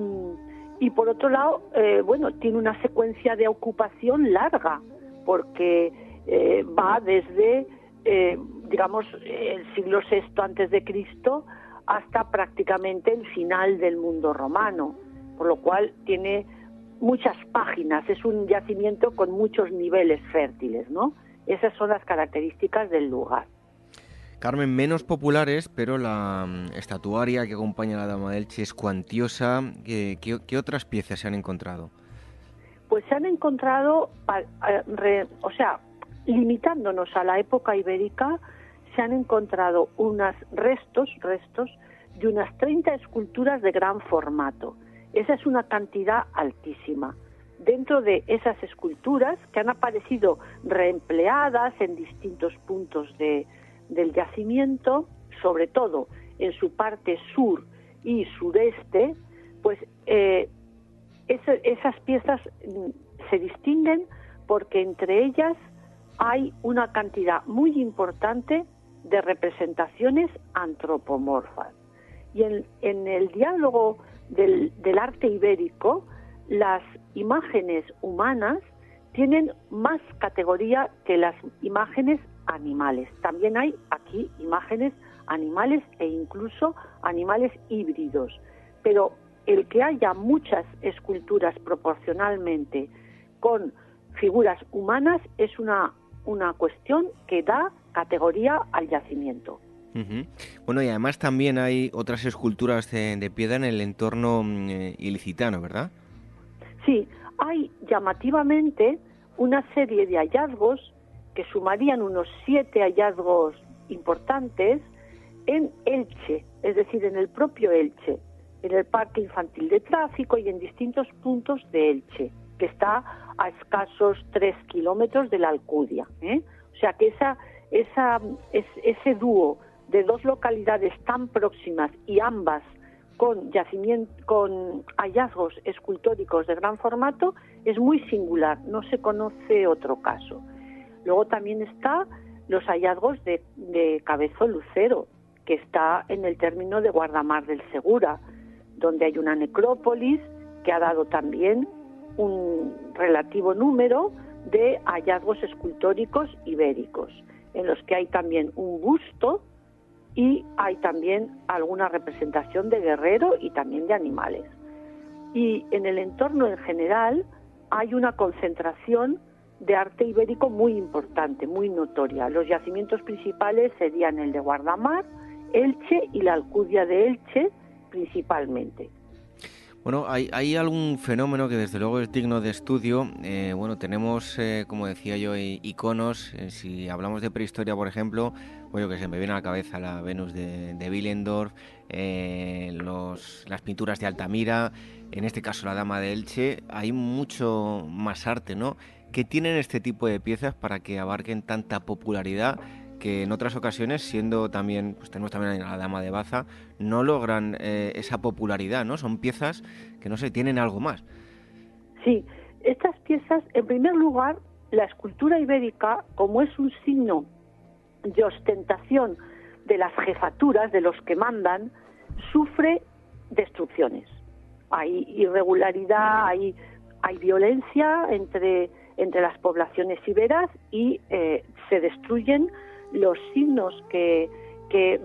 y por otro lado, eh, bueno, tiene una secuencia de ocupación larga porque eh, va desde, eh, digamos, el siglo VI antes de Cristo hasta prácticamente el final del mundo romano, por lo cual tiene muchas páginas, es un yacimiento con muchos niveles fértiles, ¿no? Esas son las características del lugar. Carmen, menos populares, pero la mm, estatuaria que acompaña a la Dama del Che es cuantiosa. ¿Qué, otras piezas se han encontrado? Pues se han encontrado, o sea, limitándonos a la época ibérica, se han encontrado unos restos, restos de unas 30 esculturas de gran formato. Esa es una cantidad altísima. Dentro de esas esculturas que han aparecido reempleadas en distintos puntos de, del yacimiento, sobre todo en su parte sur y sureste, pues eh, esas piezas mm, se distinguen porque entre ellas hay una cantidad muy importante de representaciones antropomorfas. Y en, el diálogo del, del arte ibérico, las imágenes humanas tienen más categoría que las imágenes animales. También hay aquí imágenes animales e incluso animales híbridos. Pero el que haya muchas esculturas proporcionalmente con figuras humanas es una, una cuestión que da categoría al yacimiento. Bueno, y además también hay otras esculturas de, piedra en el entorno mm, eh, ilicitano, ¿verdad? Sí, hay llamativamente una serie de hallazgos que sumarían unos siete hallazgos importantes en Elche, es decir, en el propio Elche, en el Parque Infantil de Tráfico y en distintos puntos de Elche, que está a escasos tres kilómetros de la Alcudia. ¿eh? O sea que esa, esa, ese dúo de dos localidades tan próximas y ambas con, hallazgos escultóricos de gran formato es muy singular, no se conoce otro caso. Luego también está los hallazgos de, de Cabezo Lucero, que está en el término de Guardamar del Segura, donde hay una necrópolis que ha dado también un relativo número de hallazgos escultóricos ibéricos, en los que hay también un busto y hay también alguna representación de guerrero y también de animales. Y en el entorno en general hay una concentración de arte ibérico muy importante, muy notoria. Los yacimientos principales serían el de Guardamar, Elche y la Alcudia de Elche principalmente. Bueno, hay, algún fenómeno que desde luego es digno de estudio. Eh, bueno, tenemos, eh, como decía yo, iconos. Eh, si hablamos de prehistoria, por ejemplo, pues que se me viene a la cabeza la Venus de, de Willendorf, las pinturas de Altamira, en este caso la Dama de Elche. Hay mucho más arte, ¿no? ¿Qué tienen este tipo de piezas para que abarquen tanta popularidad que en otras ocasiones, siendo también, pues tenemos también a la Dama de Baza, no logran eh, esa popularidad, ¿no? Son piezas que, no sé, tienen algo más. Sí, estas piezas, en primer lugar, la escultura ibérica, como es un signo de ostentación de las jefaturas, de los que mandan, sufre destrucciones. Hay irregularidad, hay, hay violencia entre, entre las poblaciones iberas y eh, se destruyen los signos que,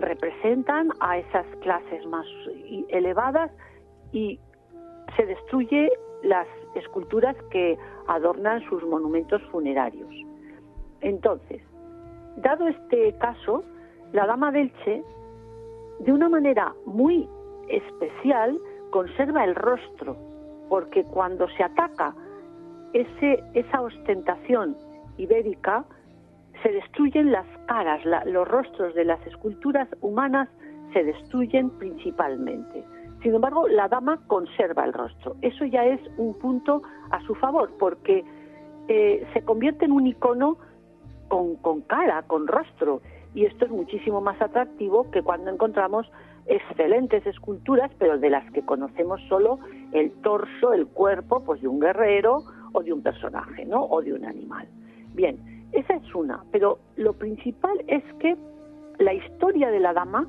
representan a esas clases más elevadas y se destruye las esculturas que adornan sus monumentos funerarios. Entonces, dado este caso, la Dama del Che, de una manera muy especial, conserva el rostro, porque cuando se ataca ese, esa ostentación ibérica, se destruyen las caras, los rostros de las esculturas humanas se destruyen principalmente. Sin embargo, la dama conserva el rostro. Eso ya es un punto a su favor, porque eh, se convierte en un icono con, con cara, con rostro. Y esto es muchísimo más atractivo que cuando encontramos excelentes esculturas, pero de las que conocemos solo el torso, el cuerpo, pues de un guerrero o de un personaje, ¿no? O de un animal. Bien, esa es una, pero lo principal es que la historia de la dama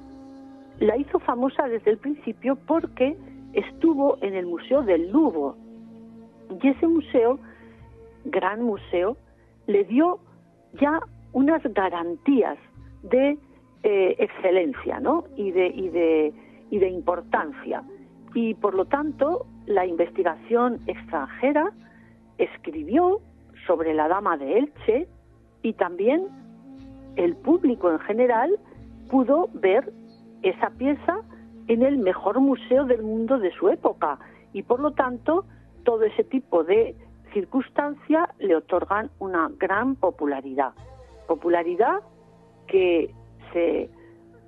la hizo famosa desde el principio porque estuvo en el Museo del Louvre. Y ese museo, gran museo, le dio ya unas garantías de eh, excelencia ¿no? y, de, y, de, y de importancia. Y por lo tanto, la investigación extranjera escribió sobre la dama de Elche y también el público en general pudo ver esa pieza en el mejor museo del mundo de su época. Y por lo tanto todo ese tipo de circunstancias le otorgan una gran popularidad. Popularidad que se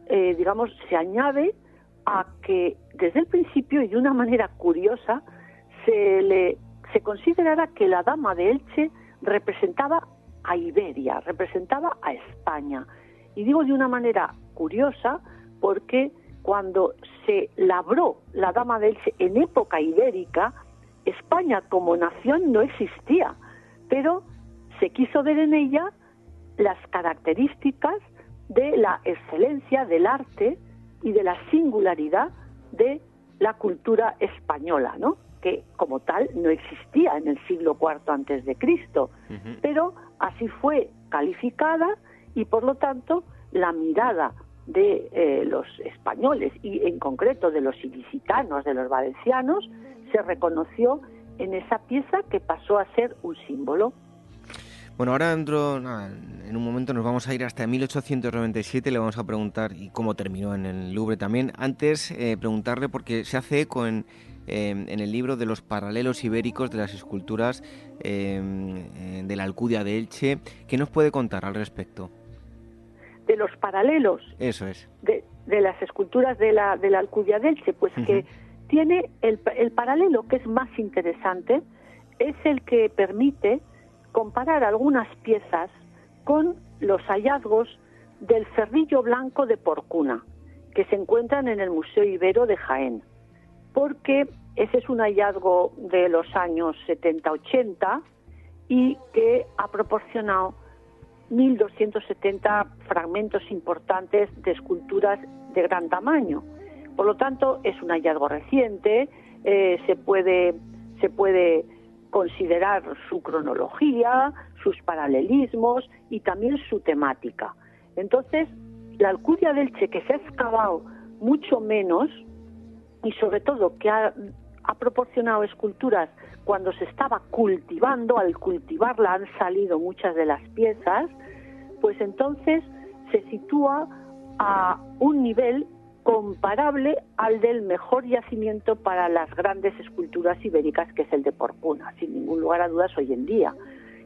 eh, digamos se añade a que desde el principio y de una manera curiosa se le se considerara que la dama de Elche representaba a Iberia, representaba a España. Y digo de una manera curiosa porque cuando se labró la Dama de Elche en época ibérica, España como nación no existía, pero se quiso ver en ella las características de la excelencia del arte y de la singularidad de la cultura española, ¿no? que como tal no existía en el siglo IV antes de Cristo, pero así fue calificada y por lo tanto la mirada de eh, los españoles y en concreto de los ilicitanos, de los valencianos, se reconoció en esa pieza que pasó a ser un símbolo. Bueno, ahora en un momento nos vamos a ir hasta 1897, le vamos a preguntar y cómo terminó en el Louvre también. Antes, eh, preguntarle, porque se hace eco en, Em, en el libro de los paralelos ibéricos de las esculturas em, eh, de la Alcudia de Elche. ¿Qué nos puede contar al respecto? De los paralelos. Eso es. De, las esculturas de la, de la Alcudia de Elche, pues que tiene el, el paralelo que es más interesante, es el que permite comparar algunas piezas con los hallazgos del cerrillo blanco de Porcuna, que se encuentran en el Museo Ibero de Jaén porque ese es un hallazgo de los años 70-80 y que ha proporcionado 1.270 fragmentos importantes de esculturas de gran tamaño. Por lo tanto, es un hallazgo reciente, eh, se, puede, se puede considerar su cronología, sus paralelismos y también su temática. Entonces, la Alcudia del Che, que se ha excavado mucho menos, y sobre todo que ha, proporcionado esculturas cuando se estaba cultivando, al cultivarla han salido muchas de las piezas, pues entonces se sitúa a un nivel comparable al del mejor yacimiento para las grandes esculturas ibéricas, que es el de Porcuna, sin ningún lugar a dudas hoy en día.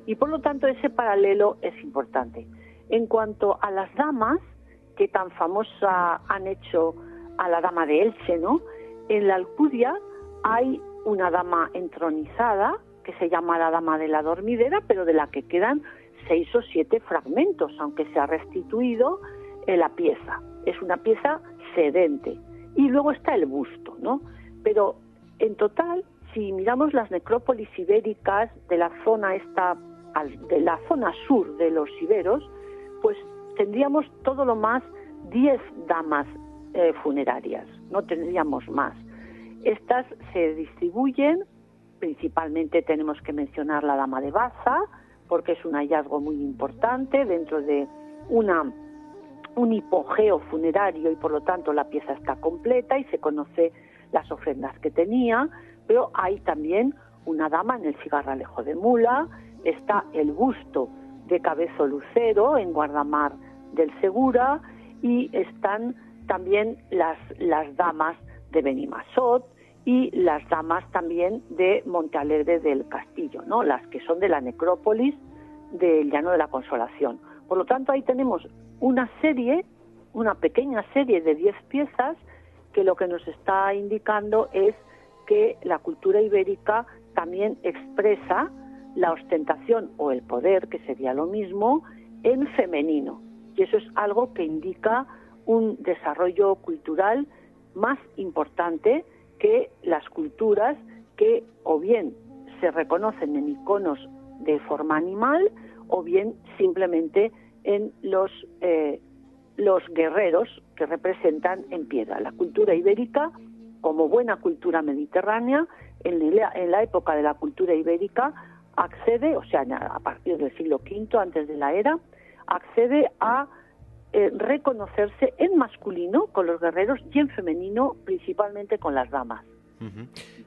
Y por lo tanto ese paralelo es importante. En cuanto a las damas, que tan famosa han hecho a la dama de Elche, ¿no? En la Alcudia hay una dama entronizada que se llama la dama de la dormidera, pero de la que quedan seis o siete fragmentos, aunque se ha restituido la pieza. Es una pieza sedente. Y luego está el busto, ¿no? Pero en total, si miramos las necrópolis ibéricas de la zona esta, de la zona sur de los iberos, pues tendríamos todo lo más 10 damas eh, funerarias, no tendríamos más. Estas se distribuyen, principalmente tenemos que mencionar la dama de Baza, porque es un hallazgo muy importante dentro de una un hipogeo funerario y por lo tanto la pieza está completa y se conoce las ofrendas que tenía, pero hay también una dama en el cigarralejo de mula, está el busto de Cabezo Lucero en Guardamar del Segura y están también las, las damas de Benimasot y las damas también de Montealegre del Castillo, ¿no? las que son de la necrópolis del Llano de la Consolación. Por lo tanto, ahí tenemos una serie, una pequeña serie de 10 piezas que lo que nos está indicando es que la cultura ibérica también expresa la ostentación o el poder, que sería lo mismo, en femenino. Y eso es algo que indica un desarrollo cultural más importante que las culturas que o bien se reconocen en iconos de forma animal o bien simplemente en los, eh, los guerreros que representan en piedra. La cultura ibérica, como buena cultura mediterránea, en la, en la época de la cultura ibérica, accede, o sea, a partir del siglo V antes de la era, accede a eh, reconocerse en masculino con los guerreros y en femenino principalmente con las damas.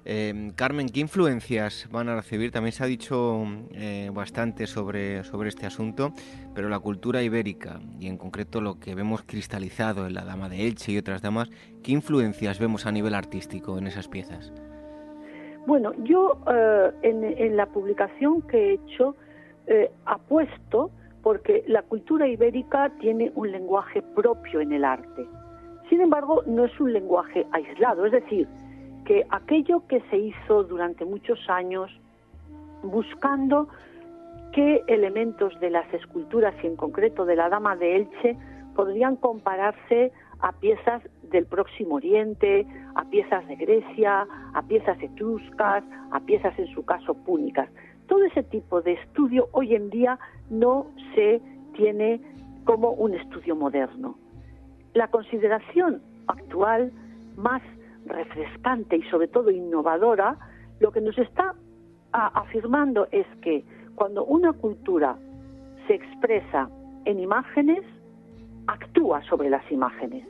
Em, Carmen, ¿qué influencias van a recibir? También se ha dicho eh, bastante sobre, sobre este asunto, pero la cultura ibérica y en concreto lo que vemos cristalizado en la Dama de Elche y otras damas, ¿qué influencias vemos a nivel artístico en esas piezas? Bueno, yo eh, en, la publicación que he hecho apuesto porque la cultura ibérica tiene un lenguaje propio en el arte. Sin embargo, no es un lenguaje aislado, es decir, que aquello que se hizo durante muchos años buscando qué elementos de las esculturas y en concreto de la Dama de Elche podrían compararse a piezas del Próximo Oriente, a piezas de Grecia, a piezas etruscas, a piezas en su caso púnicas. Todo ese tipo de estudio hoy en día no se tiene como un estudio moderno. La consideración actual más refrescante y sobre todo innovadora, lo que nos está afirmando es que cuando una cultura se expresa en imágenes, actúa sobre las imágenes.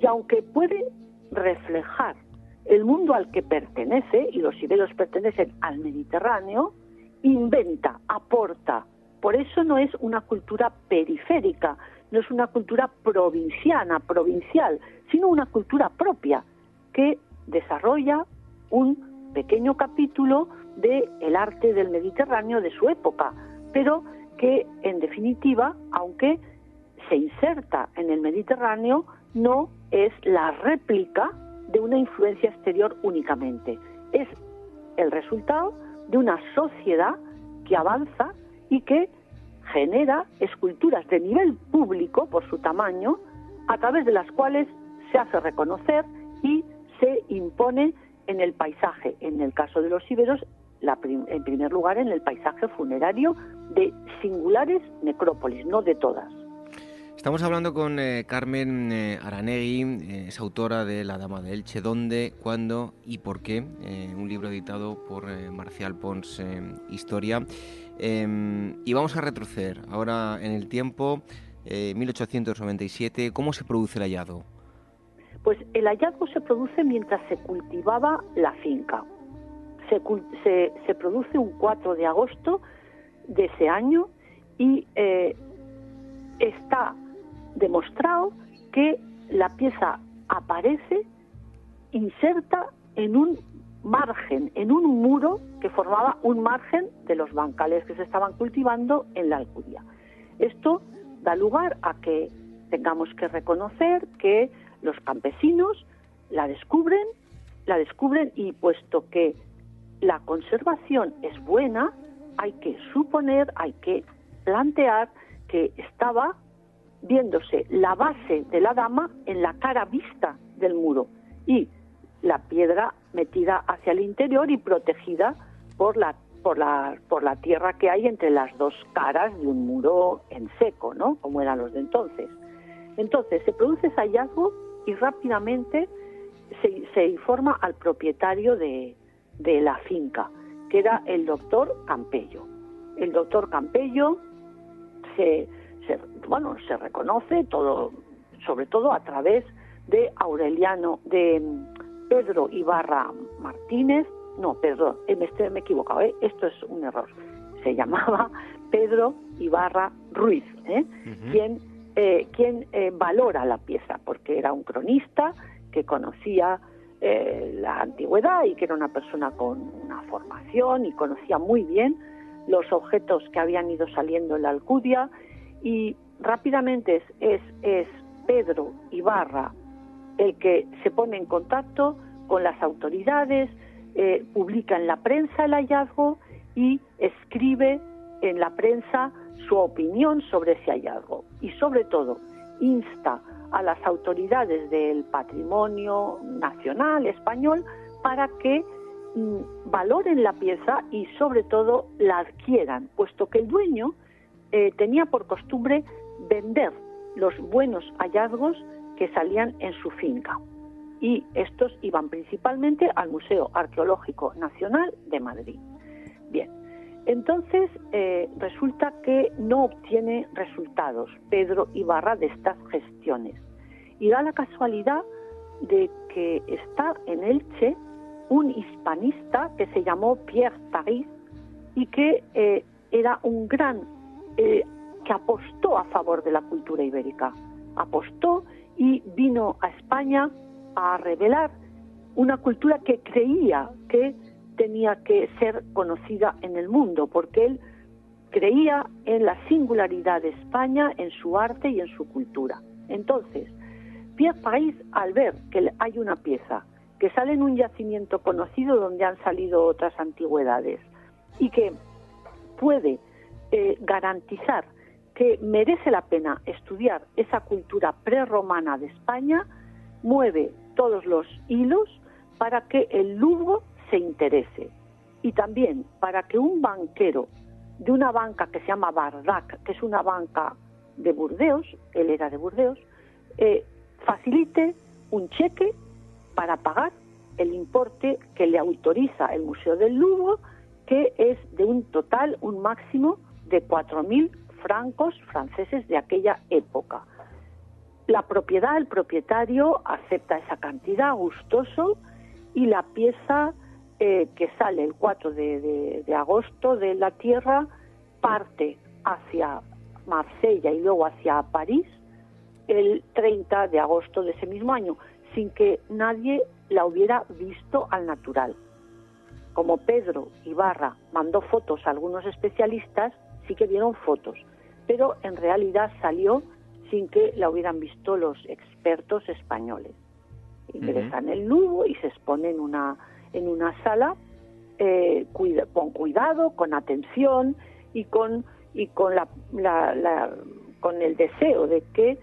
Y aunque puede reflejar el mundo al que pertenece, y los iberos pertenecen al Mediterráneo, inventa, aporta. Por eso no es una cultura periférica, no es una cultura provinciana, provincial, sino una cultura propia, que desarrolla un pequeño capítulo del el arte del Mediterráneo de su época, pero que en definitiva, aunque se inserta en el Mediterráneo, no es la réplica de una influencia exterior únicamente. Es el resultado de una sociedad que avanza y que genera esculturas de nivel público por su tamaño, a través de las cuales se hace reconocer y se impone en el paisaje, en el caso de los íberos, en primer lugar en el paisaje funerario de singulares necrópolis, no de todas. Estamos hablando con eh, Carmen eh, Aranegui, eh, es autora de La Dama de Elche, ¿Dónde, cuándo y por qué? un libro editado por Marcial Pons Historia. Em, y vamos a retroceder ahora en el tiempo, 1897. ¿Cómo se produce el hallado? Pues el hallazgo se produce mientras se cultivaba la finca. Se, produce un 4 de agosto de ese año y está demostrado que la pieza aparece inserta en un margen, en un muro que formaba un margen de los bancales que se estaban cultivando en la Alcudia. Esto da lugar a que tengamos que reconocer que los campesinos la descubren, la descubren y puesto que la conservación es buena, hay que suponer, hay que plantear que estaba viéndose la base de la dama en la cara vista del muro y la piedra metida hacia el interior y protegida por la por la por la tierra que hay entre las dos caras de un muro en seco, ¿no? Como eran los de entonces. Entonces se produce ese hallazgo y rápidamente se, se informa al propietario de, de la finca, que era el doctor Campello. El doctor Campello se, se, bueno, se reconoce todo, sobre todo a través de Aureliano, de Pedro Ibarra Martínez, no, perdón, eh, me, me he equivocado, ¿eh? esto es un error. Se llamaba Pedro Ibarra Ruiz, ¿eh? quien, eh, quien valora la pieza, porque era un cronista que conocía la antigüedad y que era una persona con una formación y conocía muy bien los objetos que habían ido saliendo en la Alcudia y rápidamente es, es, Pedro Ibarra el que se pone en contacto con las autoridades, eh, publica en la prensa el hallazgo y escribe en la prensa su opinión sobre ese hallazgo. Y sobre todo insta a las autoridades del patrimonio nacional español para que mm, valoren la pieza y sobre todo la adquieran, puesto que el dueño eh, tenía por costumbre vender los buenos hallazgos que salían en su finca. Y estos iban principalmente al Museo Arqueológico Nacional de Madrid. Bien, entonces eh, resulta que no obtiene resultados. Pedro Ibarra de estas gestiones. Y da la casualidad de que está en Elche un hispanista que se llamó Pierre Paris y que eh, era un gran eh, que apostó a favor de la cultura ibérica, apostó y vino a España a revelar una cultura que creía que tenía que ser conocida en el mundo, porque él creía en la singularidad de España, en su arte y en su cultura. Entonces, Pierre País, al ver que hay una pieza que sale en un yacimiento conocido donde han salido otras antigüedades y que puede eh, garantizar que merece la pena estudiar esa cultura prerromana de España, mueve todos los hilos para que el Lugo se interese y también para que un banquero de una banca que se llama Bardac, que es una banca de Burdeos, él era de Burdeos, eh, facilite un cheque para pagar el importe que le autoriza el Museo del Lugo, que es de un total, un máximo de 4.000 francos franceses de aquella época. La propiedad, el propietario acepta esa cantidad gustoso y la pieza eh, que sale el 4 de, agosto de la tierra parte hacia Marsella y luego hacia París el 30 de agosto de ese mismo año, sin que nadie la hubiera visto al natural. Como Pedro Ibarra mandó fotos a algunos especialistas, sí que vieron fotos, pero en realidad salió sin que la hubieran visto los expertos españoles. Ingresan el Lugo y se expone en una, en una sala eh, con cuidado, con atención y con, y con, la, con el deseo de que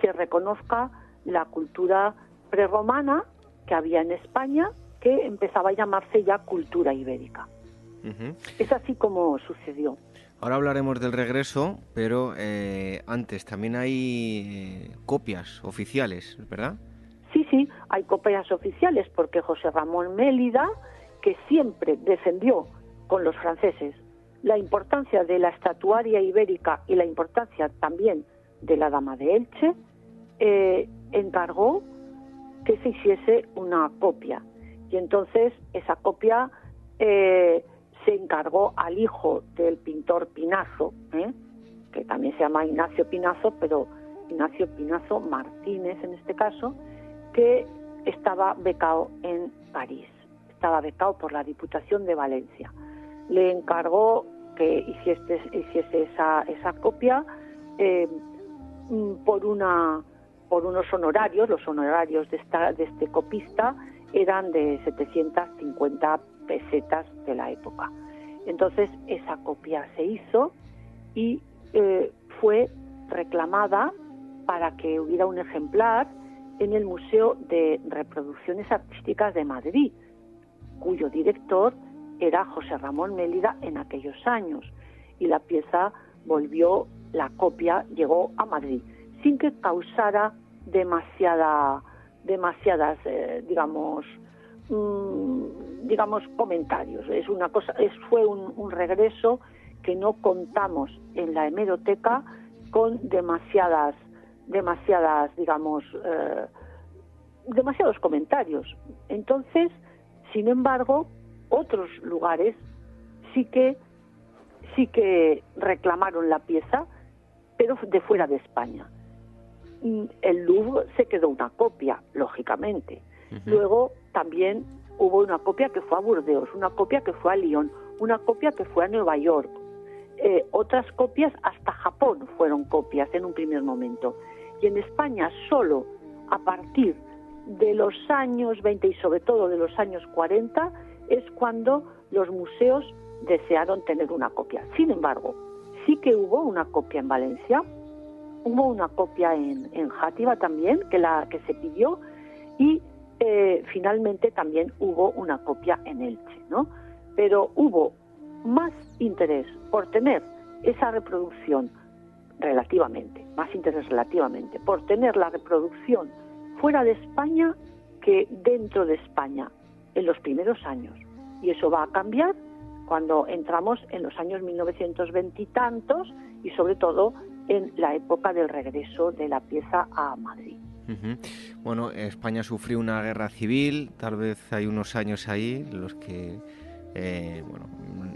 se reconozca la cultura prerromana que había en España, que empezaba a llamarse ya cultura ibérica. Es así como sucedió. Ahora hablaremos del regreso, pero eh, antes también hay eh, copias oficiales, ¿verdad? Sí, sí, hay copias oficiales porque José Ramón Mélida, que siempre defendió con los franceses la importancia de la estatuaria ibérica y la importancia también de la Dama de Elche, eh, encargó que se hiciese una copia. Y entonces esa copia se encargó al hijo del pintor Pinazo, ¿eh? que también se llama Ignacio Pinazo, pero Ignacio Pinazo Martínez en este caso, que estaba becado en París, estaba becado por la Diputación de Valencia. Le encargó que hiciese, esa, copia eh, mm, por unos honorarios, los honorarios de, esta, de este copista eran de 750 pesetas de la época. Entonces esa copia se hizo y eh, fue reclamada para que hubiera un ejemplar en el Museo de Reproducciones Artísticas de Madrid, cuyo director era José Ramón Mélida en aquellos años. Y la pieza volvió, la copia llegó a Madrid, sin que causara demasiada, demasiadas, eh, digamos, mm, digamos, comentarios. Es una cosa, es, fue un, regreso que no contamos en la hemeroteca con demasiadas demasiadas, digamos, eh, demasiados comentarios. Entonces, sin embargo, otros lugares sí que sí que reclamaron la pieza, pero de fuera de España. El Louvre se quedó una copia, lógicamente. Luego también hubo una copia que fue a Burdeos, una copia que fue a Lyon, una copia que fue a Nueva York. Eh, otras copias hasta Japón fueron copias en un primer momento y en España solo a partir de los años 20 y sobre todo de los años 40 es cuando los museos desearon tener una copia. Sin embargo, sí que hubo una copia en Valencia, hubo una copia en, en Játiva también, que, la, que se pidió, y eh, finalmente también hubo una copia en Elche, ¿no? Pero hubo más interés por tener esa reproducción relativamente, más interés relativamente, por tener la reproducción fuera de España que dentro de España en los primeros años. Y eso va a cambiar cuando entramos en los años 1920 y tantos y sobre todo en la época del regreso de la pieza a Madrid. Bueno, España sufrió una guerra civil, tal vez hay unos años ahí los que eh, bueno,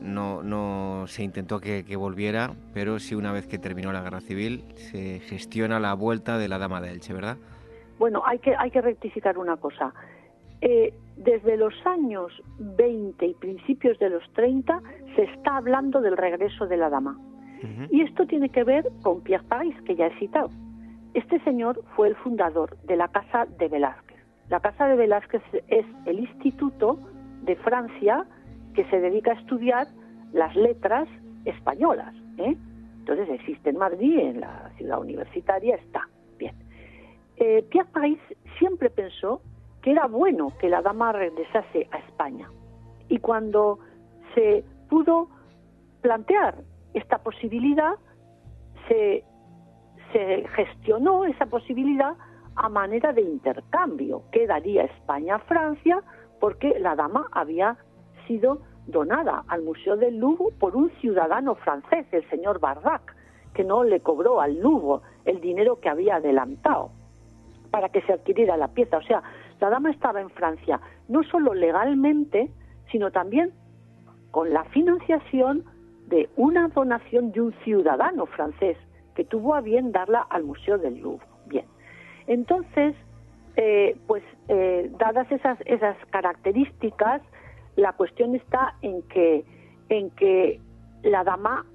no, no, se intentó que, volviera, pero sí una vez que terminó la guerra civil se gestiona la vuelta de la Dama de Elche, ¿verdad? Bueno, hay que, hay que rectificar una cosa. Eh, desde los años 20 y principios de los 30 se está hablando del regreso de la Dama. Y esto tiene que ver con Pierre Paris, que ya he citado. Este señor fue el fundador de la Casa de Velázquez. La Casa de Velázquez es el instituto de Francia que se dedica a estudiar las letras españolas. ¿eh? Entonces existe en Madrid, en la ciudad universitaria está. Bien. Eh, Pierre Paris siempre pensó que era bueno que la dama regresase a España. Y cuando se pudo plantear esta posibilidad, se, se gestionó esa posibilidad a manera de intercambio que daría España a Francia porque la dama había sido donada al Museo del Louvre por un ciudadano francés, el señor Barrac, que no le cobró al Louvre el dinero que había adelantado para que se adquiriera la pieza. O sea, la dama estaba en Francia no solo legalmente, sino también con la financiación de una donación de un ciudadano francés que tuvo a bien darla al Museo del Louvre. Bien, entonces, eh, pues eh, dadas esas, esas características, la cuestión está en que, en que la dama,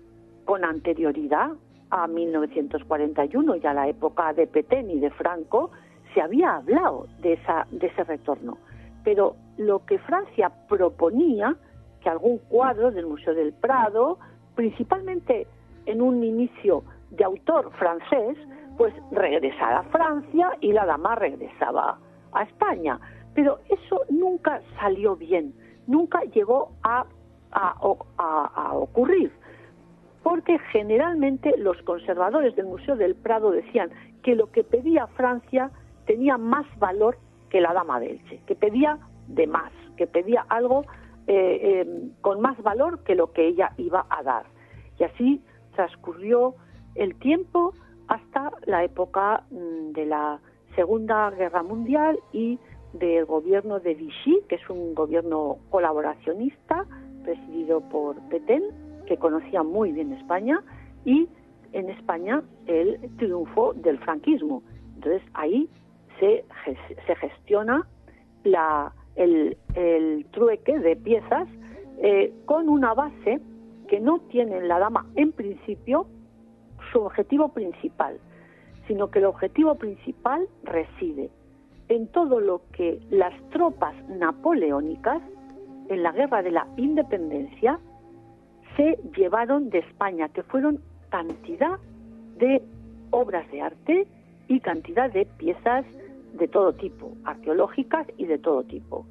con anterioridad a 1941 y a la época de Petén y de Franco, se había hablado de, esa, de ese retorno. Pero lo que Francia proponía, que algún cuadro del Museo del Prado, principalmente en un inicio de autor francés, pues regresara a Francia y la dama regresaba a España. Pero eso nunca salió bien nunca llegó a, a, ocurrir, porque generalmente los conservadores del Museo del Prado decían que lo que pedía Francia tenía más valor que la Dama de Elche, que pedía de más, que pedía algo eh, em, con más valor que lo que ella iba a dar. Y así transcurrió el tiempo hasta la época mm, de la Segunda Guerra Mundial y del gobierno de Vichy, que es un gobierno colaboracionista presidido por Petén, que conocía muy bien España, y en España el triunfo del franquismo. Entonces ahí se, se gestiona la, el, el, trueque de piezas eh, con una base que no tiene la dama en principio su objetivo principal, sino que el objetivo principal reside en todo lo que las tropas napoleónicas en la guerra de la independencia se llevaron de España, que fueron cantidad de obras de arte y cantidad de piezas de todo tipo, arqueológicas y de todo tipo.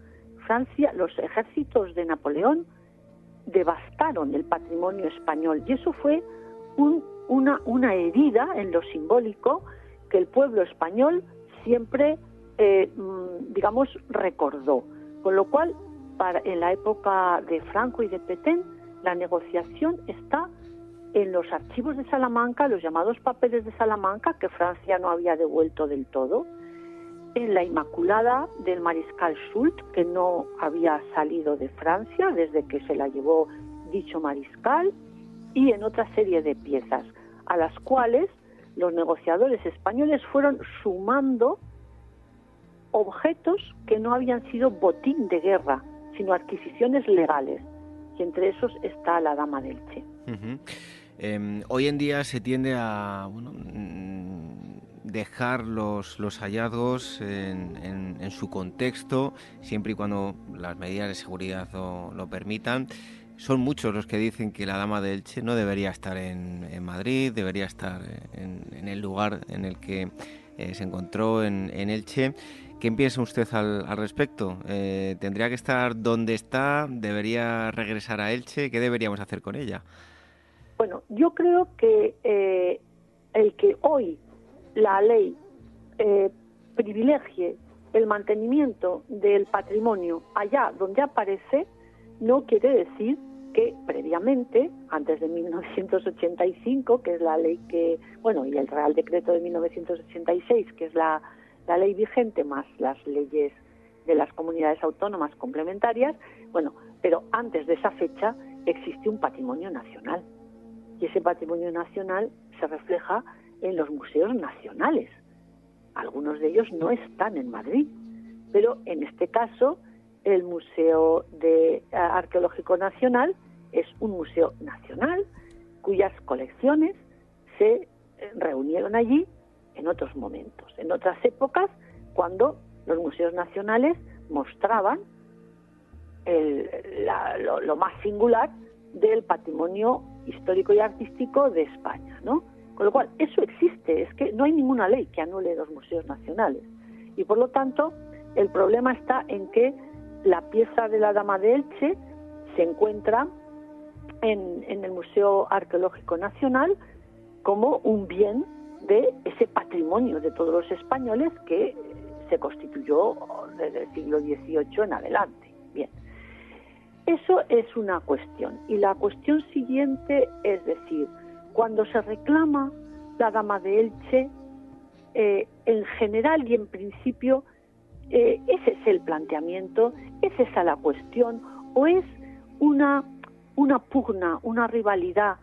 Francia, los ejércitos de Napoleón devastaron el patrimonio español y eso fue una, una herida en lo simbólico que el pueblo español siempre, eh, mm, digamos, recordó. Con lo cual, para, en la época de Franco y de Petén, la negociación está en los archivos de Salamanca, los llamados papeles de Salamanca, que Francia no había devuelto del todo, en la Inmaculada del mariscal Soult, que no había salido de Francia desde que se la llevó dicho mariscal, y en otra serie de piezas, a las cuales los negociadores españoles fueron sumando objetos que no habían sido botín de guerra, sino adquisiciones legales. Y entre esos está la Dama del Che. Em, hoy en día se tiende a mm, dejar los, los hallazgos en, su contexto, siempre y cuando las medidas de seguridad lo, permitan. Son muchos los que dicen que la Dama de Elche no debería estar en, Madrid, debería estar en, el lugar en el que eh, se encontró en, Elche. ¿Qué piensa usted al, respecto? Eh, ¿Tendría que estar donde está? ¿Debería regresar a Elche? ¿Qué deberíamos hacer con ella? Bueno, yo creo que eh, el que hoy la ley privilegie el mantenimiento del patrimonio allá donde aparece, no quiere decir que previamente, antes de 1985, que es la ley que, bueno, y el Real Decreto de 1986, que es la, ley vigente, más las leyes de las comunidades autónomas complementarias, bueno, pero antes de esa fecha existe un patrimonio nacional y ese patrimonio nacional se refleja en los museos nacionales. Algunos de ellos no están en Madrid, pero en este caso el Museo de eh, Arqueológico Nacional es un museo nacional cuyas colecciones se eh, reunieron allí en otros momentos, en otras épocas, cuando los museos nacionales mostraban lo, más singular del patrimonio histórico y artístico de España, ¿no? Con lo cual, eso existe, es que no hay ninguna ley que anule los museos nacionales. Y por lo tanto, el problema está en que la pieza de la Dama de Elche se encuentra en, en el Museo Arqueológico Nacional como un bien de ese patrimonio de todos los españoles que se constituyó desde el siglo XVIII en adelante. Bien. Eso es una cuestión. Y la cuestión siguiente es decir, cuando se reclama la dama de Elche, eh, en general y en principio, eh, ese es el planteamiento, es esa la cuestión, o es una, una pugna, una rivalidad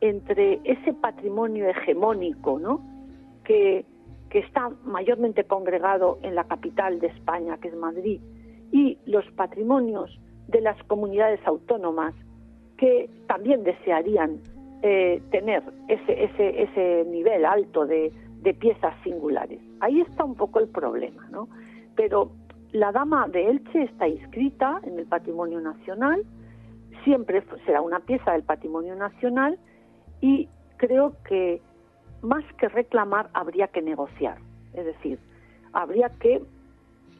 entre ese patrimonio hegemónico, ¿no? Que, que está mayormente congregado en la capital de España, que es Madrid, y los patrimonios de las comunidades autónomas que también desearían eh, tener ese, ese, ese nivel alto de, de piezas singulares. Ahí está un poco el problema, ¿no? Pero la Dama de Elche está inscrita en el Patrimonio Nacional, siempre será una pieza del Patrimonio Nacional y creo que más que reclamar habría que negociar, es decir, habría que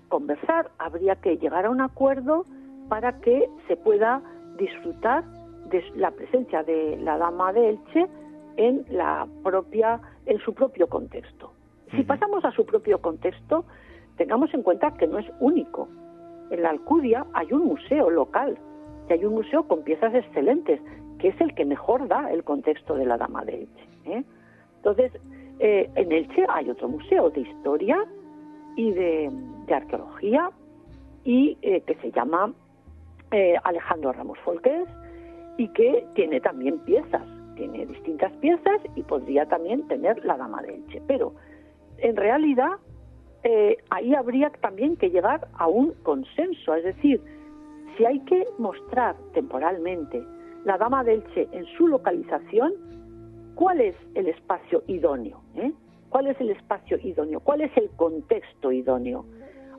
conversar, habría que llegar a un acuerdo para que se pueda disfrutar de la presencia de la dama de Elche en la propia en su propio contexto. Si pasamos a su propio contexto, tengamos en cuenta que no es único. En la Alcudia hay un museo local y hay un museo con piezas excelentes, que es el que mejor da el contexto de la Dama de Elche. ¿eh? Entonces, eh, en Elche hay otro museo de historia y de, arqueología y eh, que se llama Alejandro Ramos Folqués y que tiene también piezas, tiene distintas piezas y podría también tener la Dama de Elche. Pero en realidad eh, ahí habría también que llegar a un consenso, es decir, si hay que mostrar temporalmente la Dama del Che en su localización, ¿cuál es el espacio idóneo? Eh? ¿Cuál es el espacio idóneo? ¿Cuál es el contexto idóneo?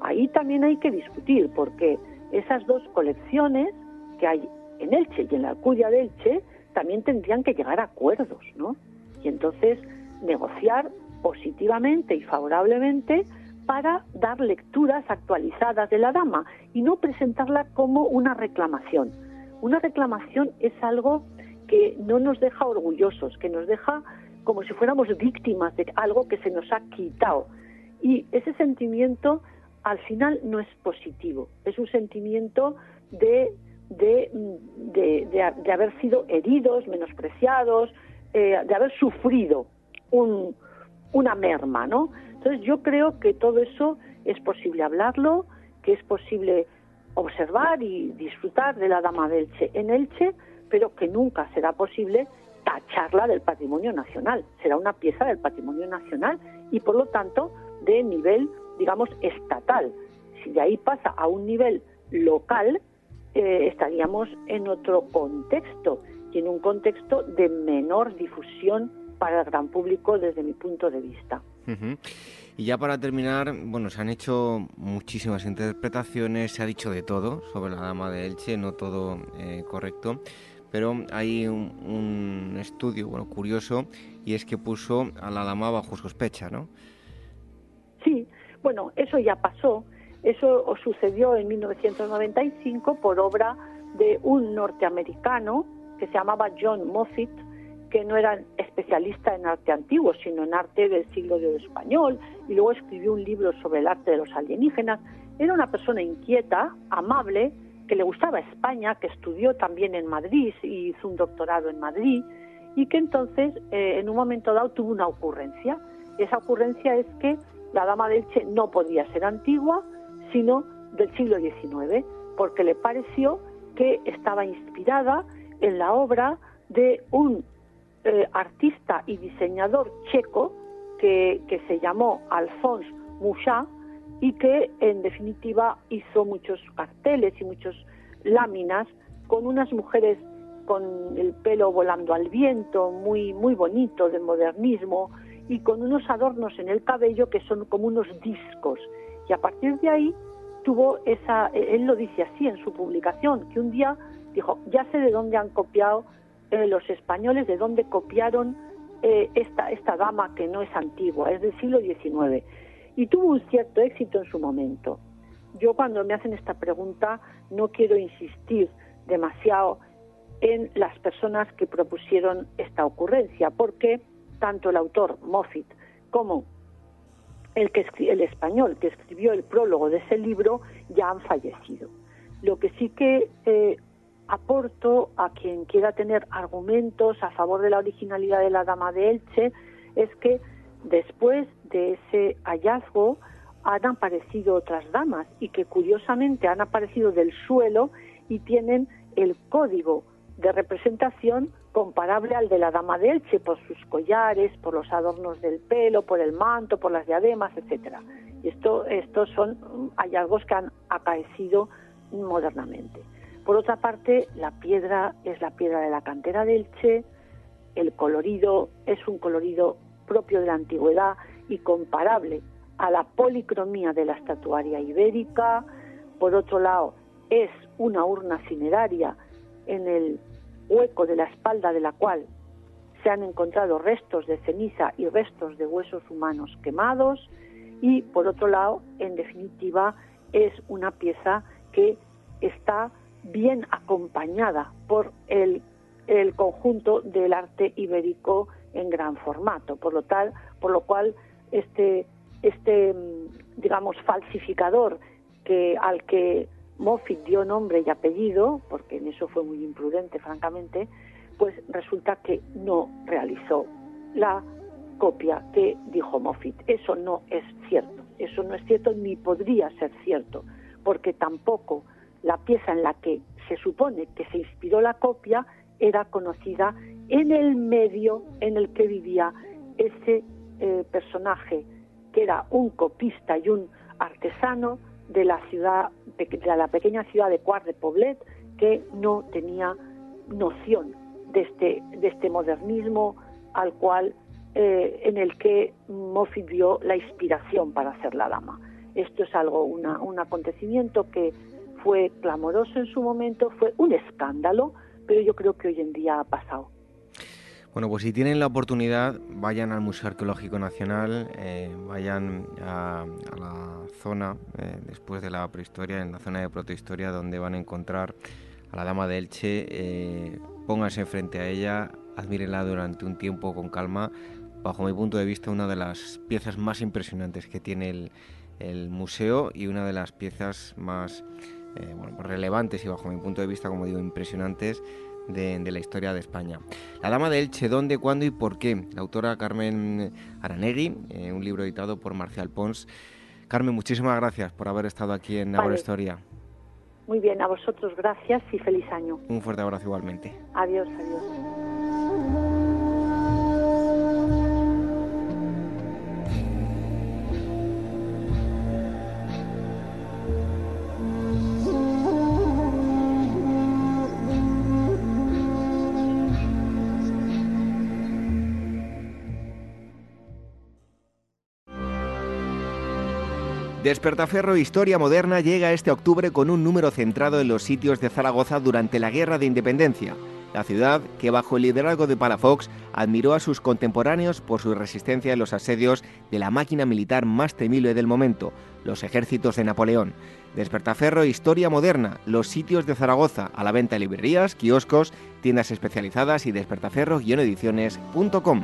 Ahí también hay que discutir, porque esas dos colecciones que hay en Elche y en la Alcudia de Elche también tendrían que llegar a acuerdos, ¿no? Y entonces negociar positivamente y favorablemente para dar lecturas actualizadas de la dama y no presentarla como una reclamación. Una reclamación es algo que no nos deja orgullosos, que nos deja como si fuéramos víctimas de algo que se nos ha quitado. Y ese sentimiento al final no es positivo, es un sentimiento de, de, de, haber sido heridos, menospreciados, eh, de haber sufrido un, una merma, ¿no? Entonces yo creo que todo eso es posible hablarlo, que es posible observar y disfrutar de la Dama de Elche en Elche, pero que nunca será posible tacharla del patrimonio nacional. Será una pieza del patrimonio nacional y por lo tanto de nivel, digamos, estatal. Si de ahí pasa a un nivel local, eh, estaríamos en otro contexto y en un contexto de menor difusión para el gran público desde mi punto de vista. Y ya para terminar, bueno, se han hecho muchísimas interpretaciones, se ha dicho de todo sobre la Dama de Elche, no todo eh, correcto, pero hay un, estudio, bueno, curioso, y es que puso a la Dama bajo sospecha, ¿no? Sí, bueno, eso ya pasó. Eso sucedió en 1995 por obra de un norteamericano que se llamaba John Moffitt, que no era especialista en arte antiguo, sino en arte del siglo de español, y luego escribió un libro sobre el arte de los alienígenas. Era una persona inquieta, amable, que le gustaba España, que estudió también en Madrid y hizo un doctorado en Madrid, y que entonces, eh, en un momento dado, tuvo una ocurrencia. Esa ocurrencia es que la Dama de Elche no podía ser antigua, sino del siglo XIX, porque le pareció que estaba inspirada en la obra de un eh, artista y diseñador checo que, se llamó Alphonse Mouchat y que en definitiva hizo muchos carteles y muchas láminas con unas mujeres con el pelo volando al viento, muy, muy bonito, de modernismo, y con unos adornos en el cabello que son como unos discos. Y a partir de ahí tuvo esa, él lo dice así en su publicación, que un día dijo, ya sé de dónde han copiado eh, los españoles de dónde copiaron eh, esta, esta dama que no es antigua, es del siglo XIX. Y tuvo un cierto éxito en su momento. Yo cuando me hacen esta pregunta no quiero insistir demasiado en las personas que propusieron esta ocurrencia, porque tanto el autor Moffitt como el, que el español que escribió el prólogo de ese libro ya han fallecido. Lo que sí que eh, aporto a quien quiera tener argumentos a favor de la originalidad de la Dama de Elche es que después de ese hallazgo han aparecido otras damas y que curiosamente han aparecido del suelo y tienen el código de representación comparable al de la dama de Elche por sus collares, por los adornos del pelo, por el manto, por las diademas, etcétera. Y esto, estos son hallazgos que han acaecido modernamente. Por otra parte, la piedra es la piedra de la cantera del Che, el colorido es un colorido propio de la antigüedad y comparable a la policromía de la estatuaria ibérica. Por otro lado, es una urna cineraria en el hueco de la espalda de la cual se han encontrado restos de ceniza y restos de huesos humanos quemados. Y por otro lado, en definitiva, es una pieza que está bien acompañada por el, conjunto del arte ibérico en gran formato. Por lo tal, por lo cual este este mm, digamos falsificador que al que Moffitt dio nombre y apellido, porque en eso fue muy imprudente, francamente, pues resulta que no realizó la copia que dijo Moffitt. Eso no es cierto, eso no es cierto ni podría ser cierto, porque tampoco la pieza en la que se supone que se inspiró la copia era conocida en el medio en el que vivía ese eh, personaje que era un copista y un artesano de la ciudad, de la pequeña ciudad de Cuart de Poblet, que no tenía noción de este, de este modernismo al cual eh, en el que Moffitt vio la inspiración para hacer la dama. Esto es algo, un acontecimiento que fue clamoroso en su momento, fue un escándalo, pero yo creo que hoy en día ha pasado. Bueno, pues si tienen la oportunidad, vayan al Museo Arqueológico Nacional, eh, vayan a, la zona, eh, después de la prehistoria, en la zona de protohistoria, donde van a encontrar a la Dama de Elche, eh, pónganse frente a ella, admírenla durante un tiempo con calma. Bajo mi punto de vista, una de las piezas más impresionantes que tiene el, el museo y una de las piezas más eh, bueno, pues relevantes y bajo mi punto de vista, como digo, impresionantes de, la historia de España. La Dama de Elche, ¿dónde, cuándo y por qué? La autora Carmen Aranegui, eh, un libro editado por Marcial Pons. Carmen, muchísimas gracias por haber estado aquí en vale. Historia. Muy bien, a vosotros gracias y feliz año. Un fuerte abrazo igualmente. Adiós, adiós. Despertaferro Historia Moderna llega este octubre con un número centrado en los sitios de Zaragoza durante la Guerra de Independencia. La ciudad, que bajo el liderazgo de Palafox admiró a sus contemporáneos por su resistencia en los asedios de la máquina militar más temible del momento, los ejércitos de Napoleón. Despertaferro Historia Moderna, los sitios de Zaragoza, a la venta en librerías, kioscos, tiendas especializadas y despertaferro-ediciones.com.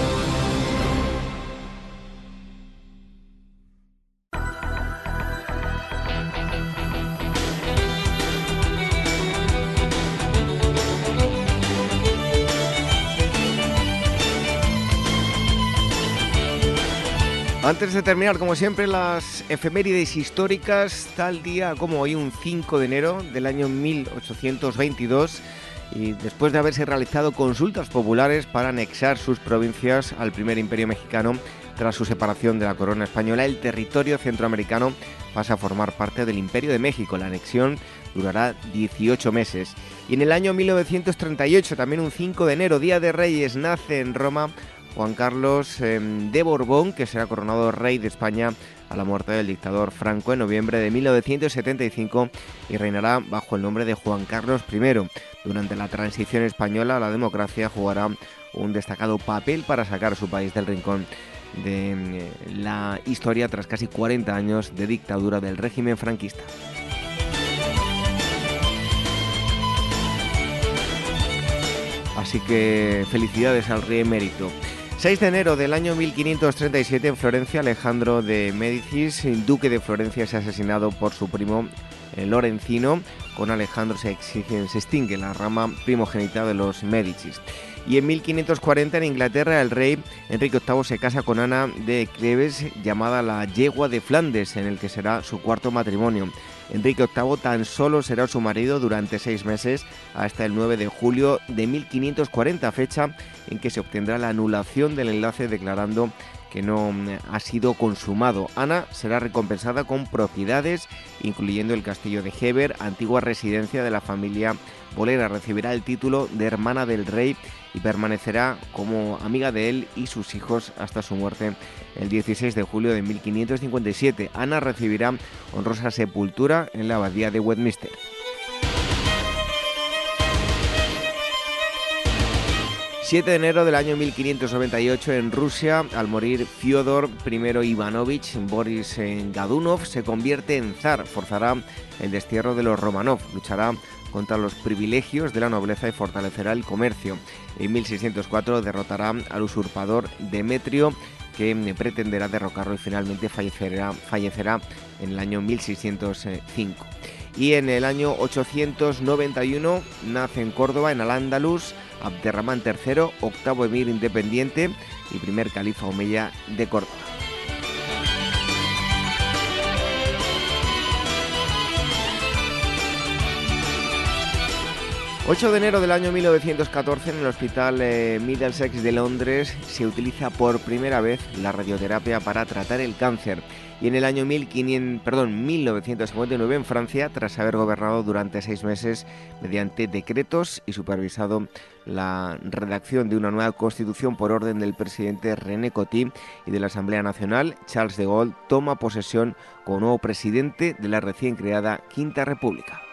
Antes de terminar, como siempre, las efemérides históricas, tal día como hoy, un 5 de enero del año 1822, y después de haberse realizado consultas populares para anexar sus provincias al primer imperio mexicano tras su separación de la corona española, el territorio centroamericano pasa a formar parte del imperio de México. La anexión durará 18 meses. Y en el año 1938, también un 5 de enero, Día de Reyes, nace en Roma Juan Carlos em, de Borbón, que será coronado rey de España a la muerte del dictador Franco en noviembre de 1975 y reinará bajo el nombre de Juan Carlos I. Durante la transición española la democracia jugará un destacado papel para sacar a su país del rincón de em, la historia tras casi 40 años de dictadura del régimen franquista. Así que felicidades al rey emérito. 6 de enero del año 1537 en Florencia, Alejandro de Médicis, duque de Florencia, es asesinado por su primo eh, Lorenzino. Con Alejandro se, extingue la rama primogénita de los Médicis. Y en 1540 en Inglaterra el rey Enrique VIII se casa con Ana de Cleves, llamada la Yegua de Flandes, en el que será su cuarto matrimonio. Enrique VIII tan solo será su marido durante seis meses hasta el 9 de julio de 1540, fecha en que se obtendrá la anulación del enlace declarando que no mm, ha sido consumado. Ana será recompensada con propiedades, incluyendo el castillo de Heber, antigua residencia de la familia Bolera. Recibirá el título de hermana del rey y permanecerá como amiga de él y sus hijos hasta su muerte el 16 de julio de 1557. Ana recibirá honrosa sepultura en la abadía de Westminster. 7 de enero del año 1598 en Rusia, al morir Fyodor I Ivanovich, Boris Gadunov se convierte en zar, forzará el destierro de los Romanov, luchará contra los privilegios de la nobleza y fortalecerá el comercio. En 1604 derrotará al usurpador Demetrio que pretenderá derrocarlo y finalmente fallecerá, fallecerá en el año 1605. Y en el año 891 nace en Córdoba, en Al-Ándalus, Abderramán III, octavo emir independiente y primer califa omeya de Córdoba. 8 de enero del año 1914 en el Hospital eh, Middlesex de Londres se utiliza por primera vez la radioterapia para tratar el cáncer y en el año 1500, perdón, 1959 en Francia, tras haber gobernado durante seis meses mediante decretos y supervisado la redacción de una nueva constitución por orden del presidente René Coty y de la Asamblea Nacional, Charles de Gaulle toma posesión como nuevo presidente de la recién creada Quinta República.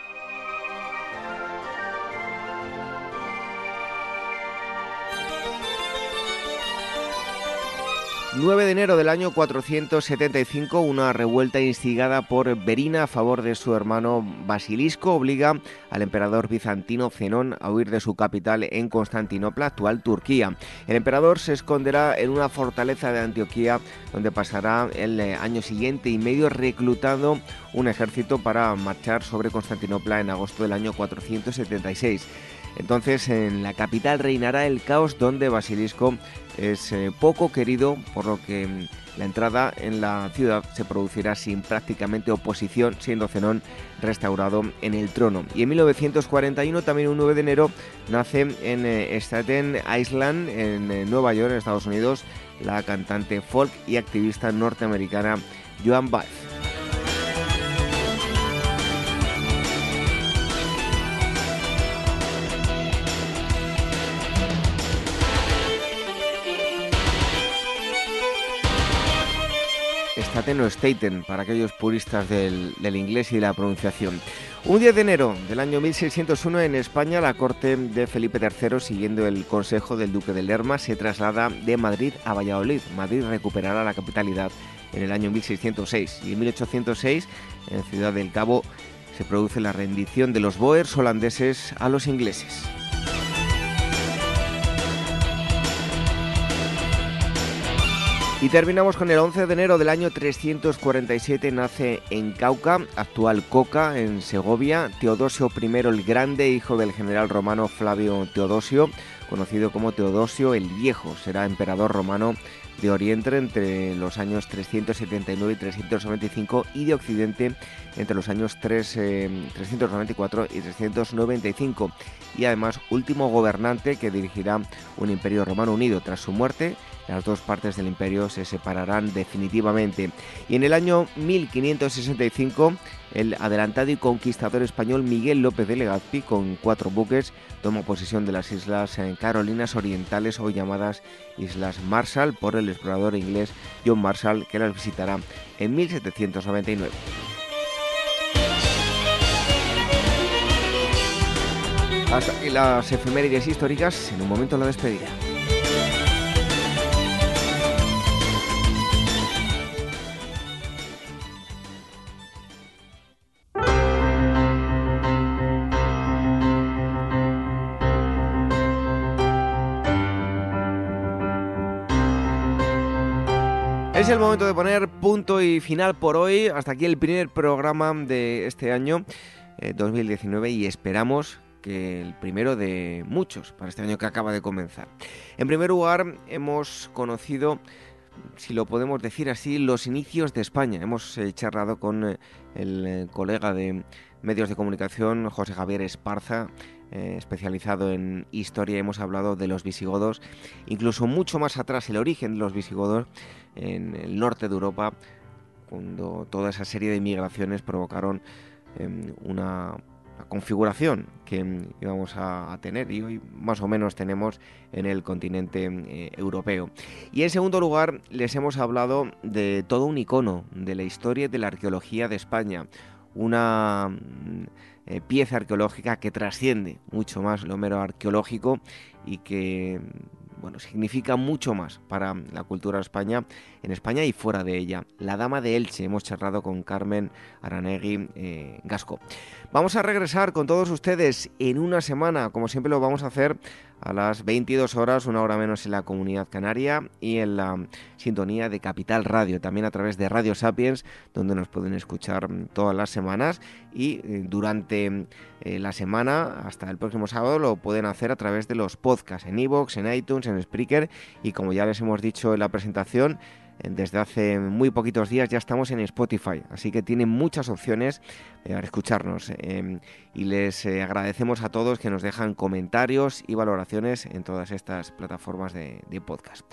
9 de enero del año 475, una revuelta instigada por Verina a favor de su hermano Basilisco obliga al emperador bizantino Zenón a huir de su capital en Constantinopla, actual Turquía. El emperador se esconderá en una fortaleza de Antioquía, donde pasará el eh, año siguiente y medio reclutando un ejército para marchar sobre Constantinopla en agosto del año 476. Entonces en la capital reinará el caos donde Basilisco es eh, poco querido, por lo que mm, la entrada en la ciudad se producirá sin prácticamente oposición, siendo Zenón restaurado en el trono. Y en 1941, también un 9 de enero, nace en eh, Staten Island, en eh, Nueva York, en Estados Unidos, la cantante folk y activista norteamericana Joan Baez. Staten o Staten para aquellos puristas del, inglés y la pronunciación. Un 10 de enero del año 1601 en España la corte de Felipe III, siguiendo el consejo del duque de Lerma, se traslada de Madrid a Valladolid. Madrid recuperará la capitalidad en el año 1606 y en 1806 en Ciudad del Cabo se produce la rendición de los Boers holandeses a los ingleses. Y terminamos con el 11 de enero del año 347 nace en Cauca, actual Coca, en Segovia, Teodosio I el Grande, hijo del general romano Flavio Teodosio, conocido como Teodosio el Viejo, será emperador romano de Oriente entre los años 379 y 395 y de Occidente entre los años 394 eh, y 395 y además último gobernante que dirigirá un imperio romano unido tras su muerte las dos partes del imperio se separarán definitivamente. Y en el año 1565, el adelantado y conquistador español Miguel López de Legazpi, con cuatro buques, toma posesión de las islas Carolinas Orientales, hoy llamadas Islas Marshall, por el explorador inglés John Marshall, que las visitará en 1799. Hasta aquí las efemérides históricas, en un momento la despedida. Es el momento de poner punto y final por hoy. Hasta aquí el primer programa de este año 2019 eh, y esperamos que el primero de muchos para este año que acaba de comenzar. En primer lugar, hemos conocido si lo podemos decir así, los inicios de España. Hemos eh, charlado con eh, el colega de medios de comunicación, José Javier Esparza, especializado en historia. Hemos hablado de los visigodos, incluso mucho más atrás, el origen de los visigodos en el norte de Europa, cuando toda esa serie de migraciones provocaron em, una configuración que íbamos a, tener y hoy más o menos tenemos en el continente eh, europeo. Y en segundo lugar les hemos hablado de todo un icono de la historia y de la arqueología de España, una mm, eh, pieza arqueológica que trasciende mucho más lo mero arqueológico y que bueno, significa mucho más para la cultura de España, en España y fuera de ella. La Dama de Elche, hemos charlado con Carmen Aranegui eh, Gasco. Vamos a regresar con todos ustedes en una semana, como siempre lo vamos a hacer a las 22 horas, una hora menos en la comunidad canaria y en la sintonía de Capital Radio, también a través de Radio Sapiens, donde nos pueden escuchar todas las semanas. Y eh, durante eh, la semana hasta el próximo sábado lo pueden hacer a través de los podcasts en iVoox, en iTunes, en Spreaker. Y como ya les hemos dicho en la presentación, desde hace muy poquitos días ya estamos en Spotify, así que tienen muchas opciones eh, para escucharnos. Em, y les eh, agradecemos a todos que nos dejan comentarios y valoraciones en todas estas plataformas de podcast.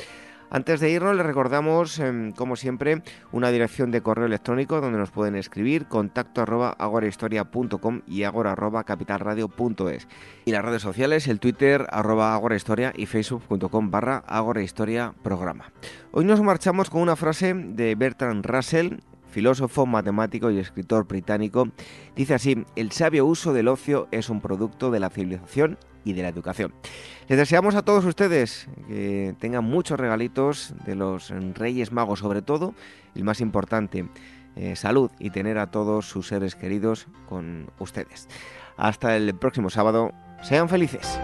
Antes de irnos, les recordamos, em, como siempre, una dirección de correo electrónico donde nos pueden escribir contacto arroba agorahistoria.com y agora arroba capitalradio.es. Y las redes sociales, el Twitter arroba agorahistoria y facebook.com barra agorahistoria programa. Hoy nos marchamos con una frase de Bertrand Russell, filósofo, matemático y escritor británico. Dice así, el sabio uso del ocio es un producto de la civilización y de la educación. Les deseamos a todos ustedes que tengan muchos regalitos de los Reyes Magos, sobre todo, el más importante, eh, salud y tener a todos sus seres queridos con ustedes. Hasta el próximo sábado, sean felices.